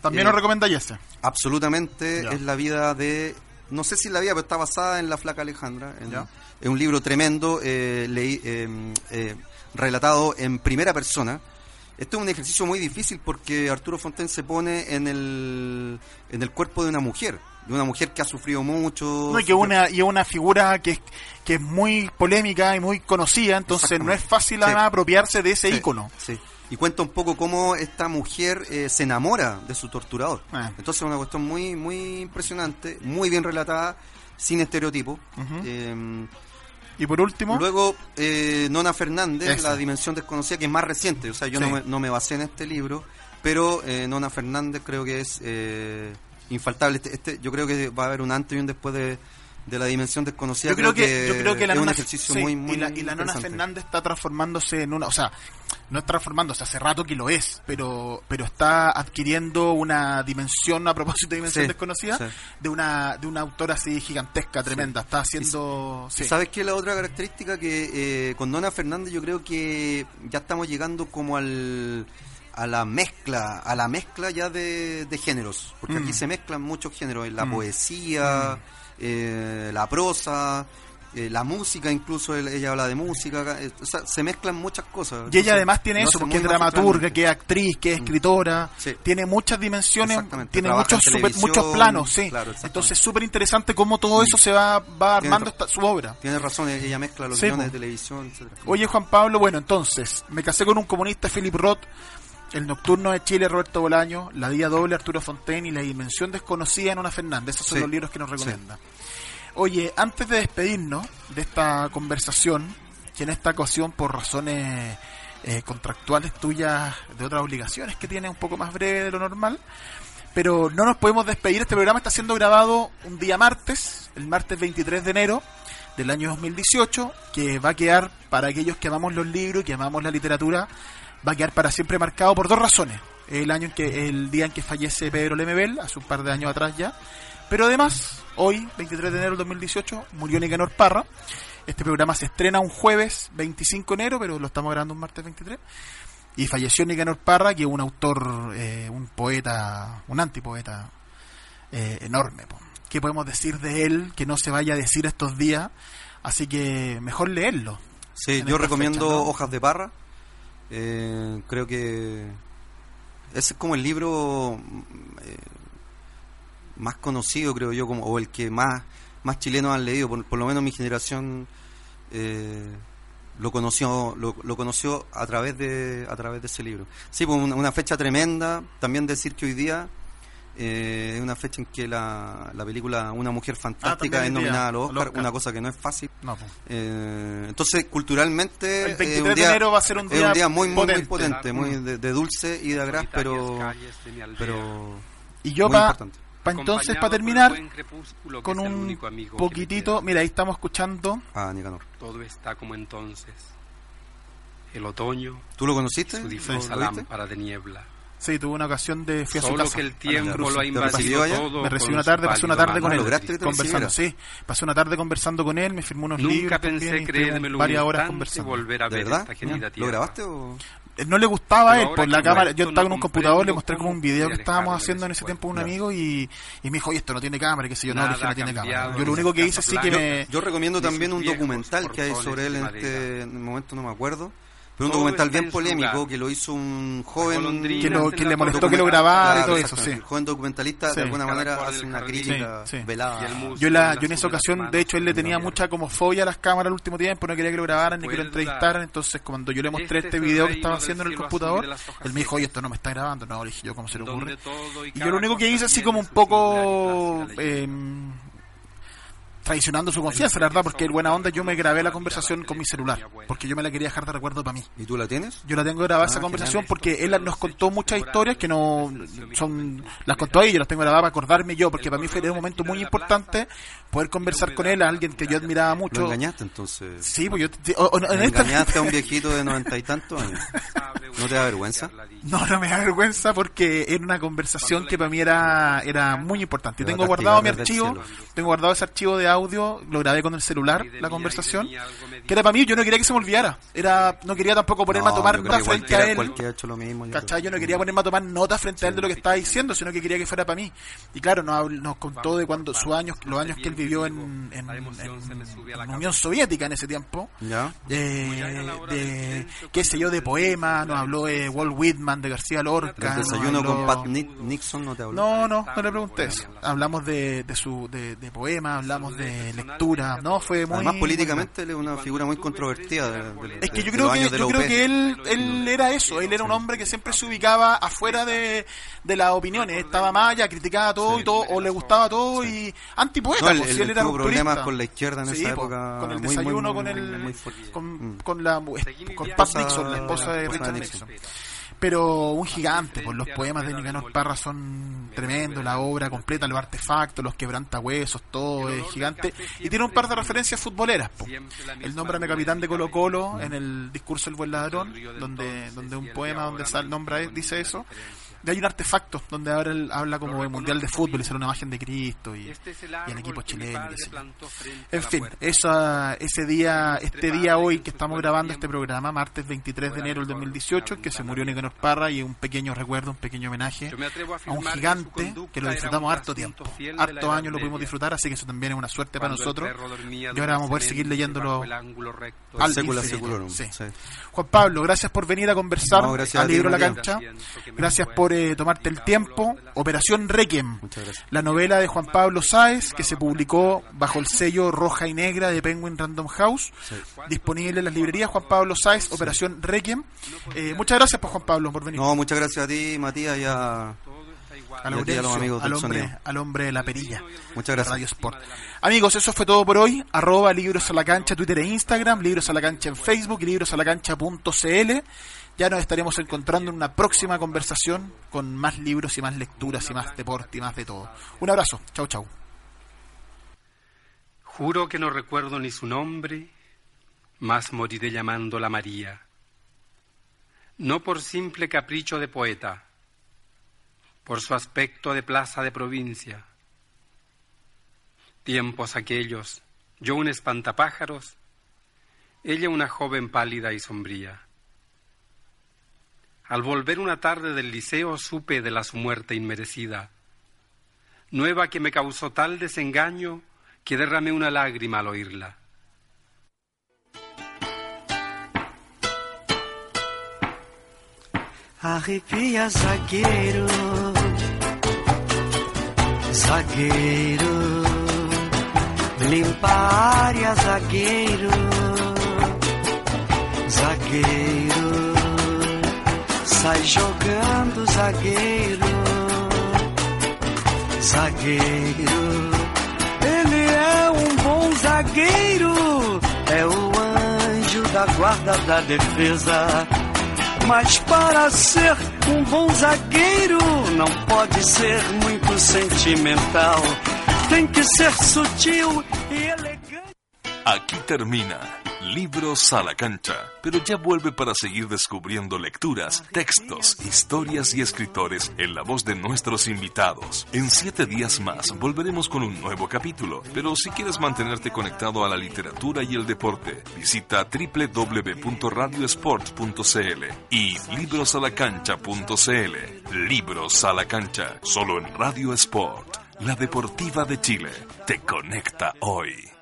[SPEAKER 2] También
[SPEAKER 3] Eh,
[SPEAKER 2] nos recomendáis ese.
[SPEAKER 3] Absolutamente
[SPEAKER 2] Ya.
[SPEAKER 3] es la vida de. No sé si la vida, pero está basada en la flaca Alejandra. en-. Es un libro tremendo, eh, leí, eh, eh, relatado en primera persona. Esto es un ejercicio muy difícil porque Arturo Fontaine se pone en el, en el cuerpo de una mujer, de una mujer que ha sufrido mucho.
[SPEAKER 2] No, y que una, y es una figura que es, que es muy polémica y muy conocida, entonces no es fácil
[SPEAKER 3] Sí.
[SPEAKER 2] apropiarse de ese
[SPEAKER 3] Sí,
[SPEAKER 2] ícono.
[SPEAKER 3] sí. Y cuenta un poco cómo esta mujer eh, se enamora de su torturador.
[SPEAKER 2] Ah.
[SPEAKER 3] Entonces es una cuestión muy, muy impresionante, muy bien relatada, sin. Eh,
[SPEAKER 2] Y por último,
[SPEAKER 3] luego, eh, Nona Fernández,
[SPEAKER 2] Esa.
[SPEAKER 3] La Dimensión Desconocida, que es más reciente. O sea, yo
[SPEAKER 2] Sí.
[SPEAKER 3] no, me, no me basé en este libro, pero eh, Nona Fernández creo que es eh, infaltable. Este, este- yo creo que va a haber un antes y un después de, de La Dimensión Desconocida.
[SPEAKER 2] yo creo que, yo creo que la
[SPEAKER 3] es un
[SPEAKER 2] nona,
[SPEAKER 3] ejercicio
[SPEAKER 2] sí,
[SPEAKER 3] muy, muy
[SPEAKER 2] y la, y la nona. Fernández está transformándose en una, o sea, no está transformándose, hace rato que lo es, pero pero está adquiriendo una dimensión a propósito de dimensión
[SPEAKER 3] Sí,
[SPEAKER 2] desconocida
[SPEAKER 3] sí.
[SPEAKER 2] de una de una autora así gigantesca, tremenda, está haciendo.
[SPEAKER 3] ¿Sabes qué es la otra característica? Que eh, con Dona Fernández yo creo que ya estamos llegando como al a la mezcla, a la mezcla ya de, de géneros, porque
[SPEAKER 2] Mm.
[SPEAKER 3] aquí se mezclan muchos géneros, la
[SPEAKER 2] Mm.
[SPEAKER 3] poesía, eh, la prosa, eh, la música, incluso él- ella habla de música, eh, o sea, se mezclan muchas cosas.
[SPEAKER 2] Y ella además tiene eso, porque es dramaturga, que es actriz, que es escritora,
[SPEAKER 3] Sí.
[SPEAKER 2] tiene muchas dimensiones, tiene muchos super- muchos planos, sí.
[SPEAKER 3] claro.
[SPEAKER 2] Entonces es súper interesante cómo todo eso se va, va armando esta- su obra.
[SPEAKER 3] Tienes razón, ella mezcla los guiones de televisión.
[SPEAKER 2] Oye, Juan Pablo, bueno, entonces, me casé con un comunista, Philip Roth, El Nocturno de Chile, Roberto Bolaño, La Día Doble, Arturo Fontaine y La Dimensión Desconocida en una Fernández. Esos son
[SPEAKER 3] Sí,
[SPEAKER 2] los libros que nos
[SPEAKER 3] sí.
[SPEAKER 2] recomienda. Oye, antes de despedirnos de esta conversación, que en esta ocasión, por razones eh, contractuales tuyas, de otras obligaciones que tienes un poco más breve de lo normal, Pero no nos podemos despedir. Este programa está siendo grabado un día martes, el martes 23 de enero del año 2018, que va a quedar para aquellos que amamos los libros y que amamos la literatura, va a quedar para siempre marcado por dos razones. El año en que, el día en que fallece Pedro Lemebel, hace un par de años atrás ya. Pero además, hoy, 23 de enero del 2018, murió Nicanor Parra. Este programa se estrena un jueves 25 de enero, pero lo estamos grabando un martes 23. Y falleció Nicanor Parra, que es un autor, eh, un poeta, un antipoeta eh, enorme. po. ¿Qué podemos decir de él que no se vaya a decir estos días? Así que mejor leerlo.
[SPEAKER 3] Sí, yo recomiendo
[SPEAKER 2] fecha, ¿no?
[SPEAKER 3] Hojas de Parra. Eh, creo que ese es como el libro eh, más conocido, creo yo, como, o el que más, más chilenos han leído. Por, por lo menos mi generación eh, lo conoció lo, conoció a través de a través de ese libro. Sí, pues una fecha tremenda. También decir que hoy día eh, es una fecha en que la, la película Una mujer fantástica
[SPEAKER 2] también
[SPEAKER 3] es nominada
[SPEAKER 2] al
[SPEAKER 3] Oscar,
[SPEAKER 2] Oscar.
[SPEAKER 3] una cosa que no es fácil.
[SPEAKER 2] No.
[SPEAKER 3] Eh, entonces, culturalmente,
[SPEAKER 2] El
[SPEAKER 3] eh,
[SPEAKER 2] 23
[SPEAKER 3] un
[SPEAKER 2] de
[SPEAKER 3] día-
[SPEAKER 2] enero va a ser un
[SPEAKER 3] es
[SPEAKER 2] día
[SPEAKER 3] un día muy, muy, muy
[SPEAKER 2] potente.
[SPEAKER 3] potente, muy de, de dulce y de agraz, pero, pero
[SPEAKER 2] Y yo para entonces, para terminar, con un poquitito, mira, ahí estamos escuchando.
[SPEAKER 3] Ah, Nicanor.
[SPEAKER 6] Todo está como entonces. El otoño,
[SPEAKER 3] ¿Tú lo conociste?
[SPEAKER 6] su difusa lámpara de niebla.
[SPEAKER 2] Sí, tuve una ocasión de fui a su
[SPEAKER 6] Solo
[SPEAKER 2] casa.
[SPEAKER 6] que el
[SPEAKER 2] a
[SPEAKER 6] tiempo lo ha
[SPEAKER 3] ¿Te recibió
[SPEAKER 6] invadido
[SPEAKER 3] allá?
[SPEAKER 6] todo.
[SPEAKER 2] Me recibió
[SPEAKER 6] con
[SPEAKER 2] una tarde, pasé una tarde con él.
[SPEAKER 3] Ah, ¿Lograste que
[SPEAKER 2] Conversando, sí. Pasé una tarde conversando con él, me firmó unos
[SPEAKER 6] Nunca
[SPEAKER 2] libros.
[SPEAKER 6] pensé creérmelo
[SPEAKER 2] estuvimos
[SPEAKER 6] un
[SPEAKER 2] varias horas conversando.
[SPEAKER 6] volver a
[SPEAKER 3] ¿De
[SPEAKER 6] ver
[SPEAKER 3] verdad?
[SPEAKER 6] esta
[SPEAKER 3] ¿Lo grabaste o...?
[SPEAKER 2] Eh, No le gustaba a él, por la
[SPEAKER 6] que
[SPEAKER 2] cámara. Yo estaba en
[SPEAKER 6] no
[SPEAKER 2] un computador, le mostré como un video que estábamos haciendo en
[SPEAKER 6] ese
[SPEAKER 2] tiempo un
[SPEAKER 6] cuerpo.
[SPEAKER 2] amigo y, y me dijo, oye, esto no tiene cámara, qué sé yo, no, dije, no tiene cámara. Yo lo único que hice sí que me...
[SPEAKER 3] Yo recomiendo también un documental que hay sobre él en este momento no me acuerdo, pero un documental bien polémico que lo hizo un joven
[SPEAKER 2] Que, lo, que le molestó que lo grabara y todo eso, sí.
[SPEAKER 3] El joven documentalista
[SPEAKER 2] Sí.
[SPEAKER 3] de alguna manera hace una crítica
[SPEAKER 2] Sí, sí.
[SPEAKER 3] velada.
[SPEAKER 2] Yo, la,
[SPEAKER 6] en
[SPEAKER 2] yo en esa ocasión, de hecho, él le tenía mucha como fobia a las cámaras al último tiempo, no quería que lo grabaran ni que lo entrevistaran. Entonces, cuando yo le mostré
[SPEAKER 6] Este
[SPEAKER 2] este video que estaba haciendo en el computador, él me dijo, oye, esto no me está grabando. No, le dije yo, ¿cómo se le ocurre?
[SPEAKER 6] y
[SPEAKER 2] yo lo único que hice así como un poco eh, traicionando su confianza, la verdad, porque el buena onda yo me grabé la conversación con mi celular, porque yo me la quería dejar de recuerdo para mí.
[SPEAKER 3] ¿Y tú la tienes?
[SPEAKER 2] Yo la tengo grabada
[SPEAKER 3] Ah,
[SPEAKER 2] esa conversación porque él nos contó muchas historias que no son las contó ahí, yo las tengo grabadas para acordarme yo, porque para mí fue un momento muy importante poder conversar con él, a alguien que yo admiraba
[SPEAKER 3] Lo
[SPEAKER 2] mucho.
[SPEAKER 3] engañaste entonces.
[SPEAKER 2] Sí, pues yo o- o- en esta
[SPEAKER 3] Engañaste a un viejito de noventa y tantos años. ¿No te da vergüenza?
[SPEAKER 2] No, no me da vergüenza porque era una conversación que para mí era, era muy importante. Tengo guardado mi archivo, tengo guardado ese archivo de audio, lo grabé con el celular, la conversación, que era para mí, yo no quería que se me olvidara. Era, no quería tampoco ponerme a
[SPEAKER 3] No,
[SPEAKER 2] tomar
[SPEAKER 3] yo creo
[SPEAKER 2] nota frente a él.
[SPEAKER 3] cualquiera ha hecho lo mismo. yo
[SPEAKER 2] ¿Cachai? Yo no quería ponerme a tomar nota frente a él de lo que estaba diciendo, sino que quería que fuera para mí. Y claro, nos, nos contó de cuando sus años, los años que él vivió en, en, en- en Unión Soviética en ese tiempo.
[SPEAKER 3] ¿Ya?
[SPEAKER 2] Eh, de, qué sé yo, de poemas, nos habló de Walt Whitman, de García Lorca.
[SPEAKER 3] ¿El desayuno
[SPEAKER 2] habló-
[SPEAKER 3] con Pat Ni- Nixon no te habló?
[SPEAKER 2] No, no, no le pregunté eso. Hablamos de, de su de, de poemas, hablamos de lectura, no, fue muy...
[SPEAKER 3] Además, políticamente él es una figura muy controvertida. de- de-
[SPEAKER 2] Es que yo creo que, yo creo que él, él era eso, él era un hombre que siempre se ubicaba afuera de, de las opiniones, estaba maya, criticaba todo y todo, o le gustaba todo y antipoeta,
[SPEAKER 3] No, él,
[SPEAKER 2] pues,
[SPEAKER 3] él
[SPEAKER 2] si él era
[SPEAKER 3] tuvo problemas
[SPEAKER 2] rupturista.
[SPEAKER 3] con la izquierda en
[SPEAKER 2] Sí,
[SPEAKER 3] esa
[SPEAKER 2] po,
[SPEAKER 3] época.
[SPEAKER 2] con el
[SPEAKER 3] muy, muy,
[SPEAKER 2] desayuno,
[SPEAKER 3] muy,
[SPEAKER 2] con el,
[SPEAKER 3] muy fuerte.
[SPEAKER 2] con,
[SPEAKER 3] Mm.
[SPEAKER 2] con la, con Pat Nixon, la esposa de
[SPEAKER 3] la esposa
[SPEAKER 2] Richard Nixon.
[SPEAKER 3] Nixon.
[SPEAKER 2] Pero un gigante, pues los poemas de Nicanor Parra son tremendos, la obra completa, los artefactos, los quebrantahuesos, todo es gigante. Y tiene un par de referencias futboleras. po. El nombre de capitán de Colo Colo en el discurso del buen ladrón, donde, donde un poema donde sale, nombra, dice eso. Y hay un artefacto donde ahora él habla como de mundial de fútbol y sale una imagen de Cristo y, y el equipo chileno. En fin, esa, ese día, este día hoy que estamos grabando este programa, martes 23 de enero del 2018, que se murió Nicanor Parra y un pequeño recuerdo, un pequeño homenaje a un gigante que lo disfrutamos harto tiempo. Harto años lo pudimos disfrutar, así que eso también es una suerte para nosotros. Y ahora vamos a poder seguir leyéndolo al Sí. Juan Pablo, gracias por venir a conversar al libro La. Cancha. Gracias por eh, tomarte el tiempo. Operación Requiem, la novela de Juan Pablo Sáez, que se publicó bajo el sello roja y negra de Penguin Random House, disponible en las librerías. Juan Pablo Sáez, Operación Requiem. Eh, muchas gracias, por Juan Pablo, por venir.
[SPEAKER 3] No, muchas gracias a ti, Matías, y a...
[SPEAKER 2] a
[SPEAKER 3] a a los amigos
[SPEAKER 2] al hombre, al hombre de la perilla.
[SPEAKER 3] Muchas gracias.
[SPEAKER 2] Radio Sport. Amigos, eso fue todo por hoy. Arroba Libros a la Cancha, Twitter e Instagram, Libros a la Cancha en Facebook y librosalacancha.cl. Ya nos estaremos encontrando en una próxima conversación con más libros y más lecturas y más deporte y más de todo. Un abrazo. Chau, chau.
[SPEAKER 6] Juro que no recuerdo ni su nombre, más moriré llamándola María. No por simple capricho de poeta, por su aspecto de plaza de provincia. Tiempos aquellos, yo un espantapájaros, ella una joven pálida y sombría. Al volver una tarde del liceo supe de la su muerte inmerecida, nueva que me causó tal desengaño que derramé una lágrima al oírla.
[SPEAKER 4] Arrepia, zagueiro, zagueiro, limpa área, zagueiro, zagueiro, sai jogando, zagueiro, zagueiro, ele é um bom zagueiro, é o anjo da guarda da defesa. Mas para ser um bom zagueiro, não pode ser muito sentimental. Tem que ser sutil e elegante.
[SPEAKER 1] Aquí termina Libros a la cancha, pero ya vuelve para seguir descubriendo lecturas, textos, historias y escritores en la voz de nuestros invitados. En siete días más volveremos con un nuevo capítulo, pero si quieres mantenerte conectado a la literatura y el deporte, visita www.radiosport.cl y librosalacancha.cl. Libros a la cancha, solo en Radio Sport, la deportiva de Chile. Te conecta hoy.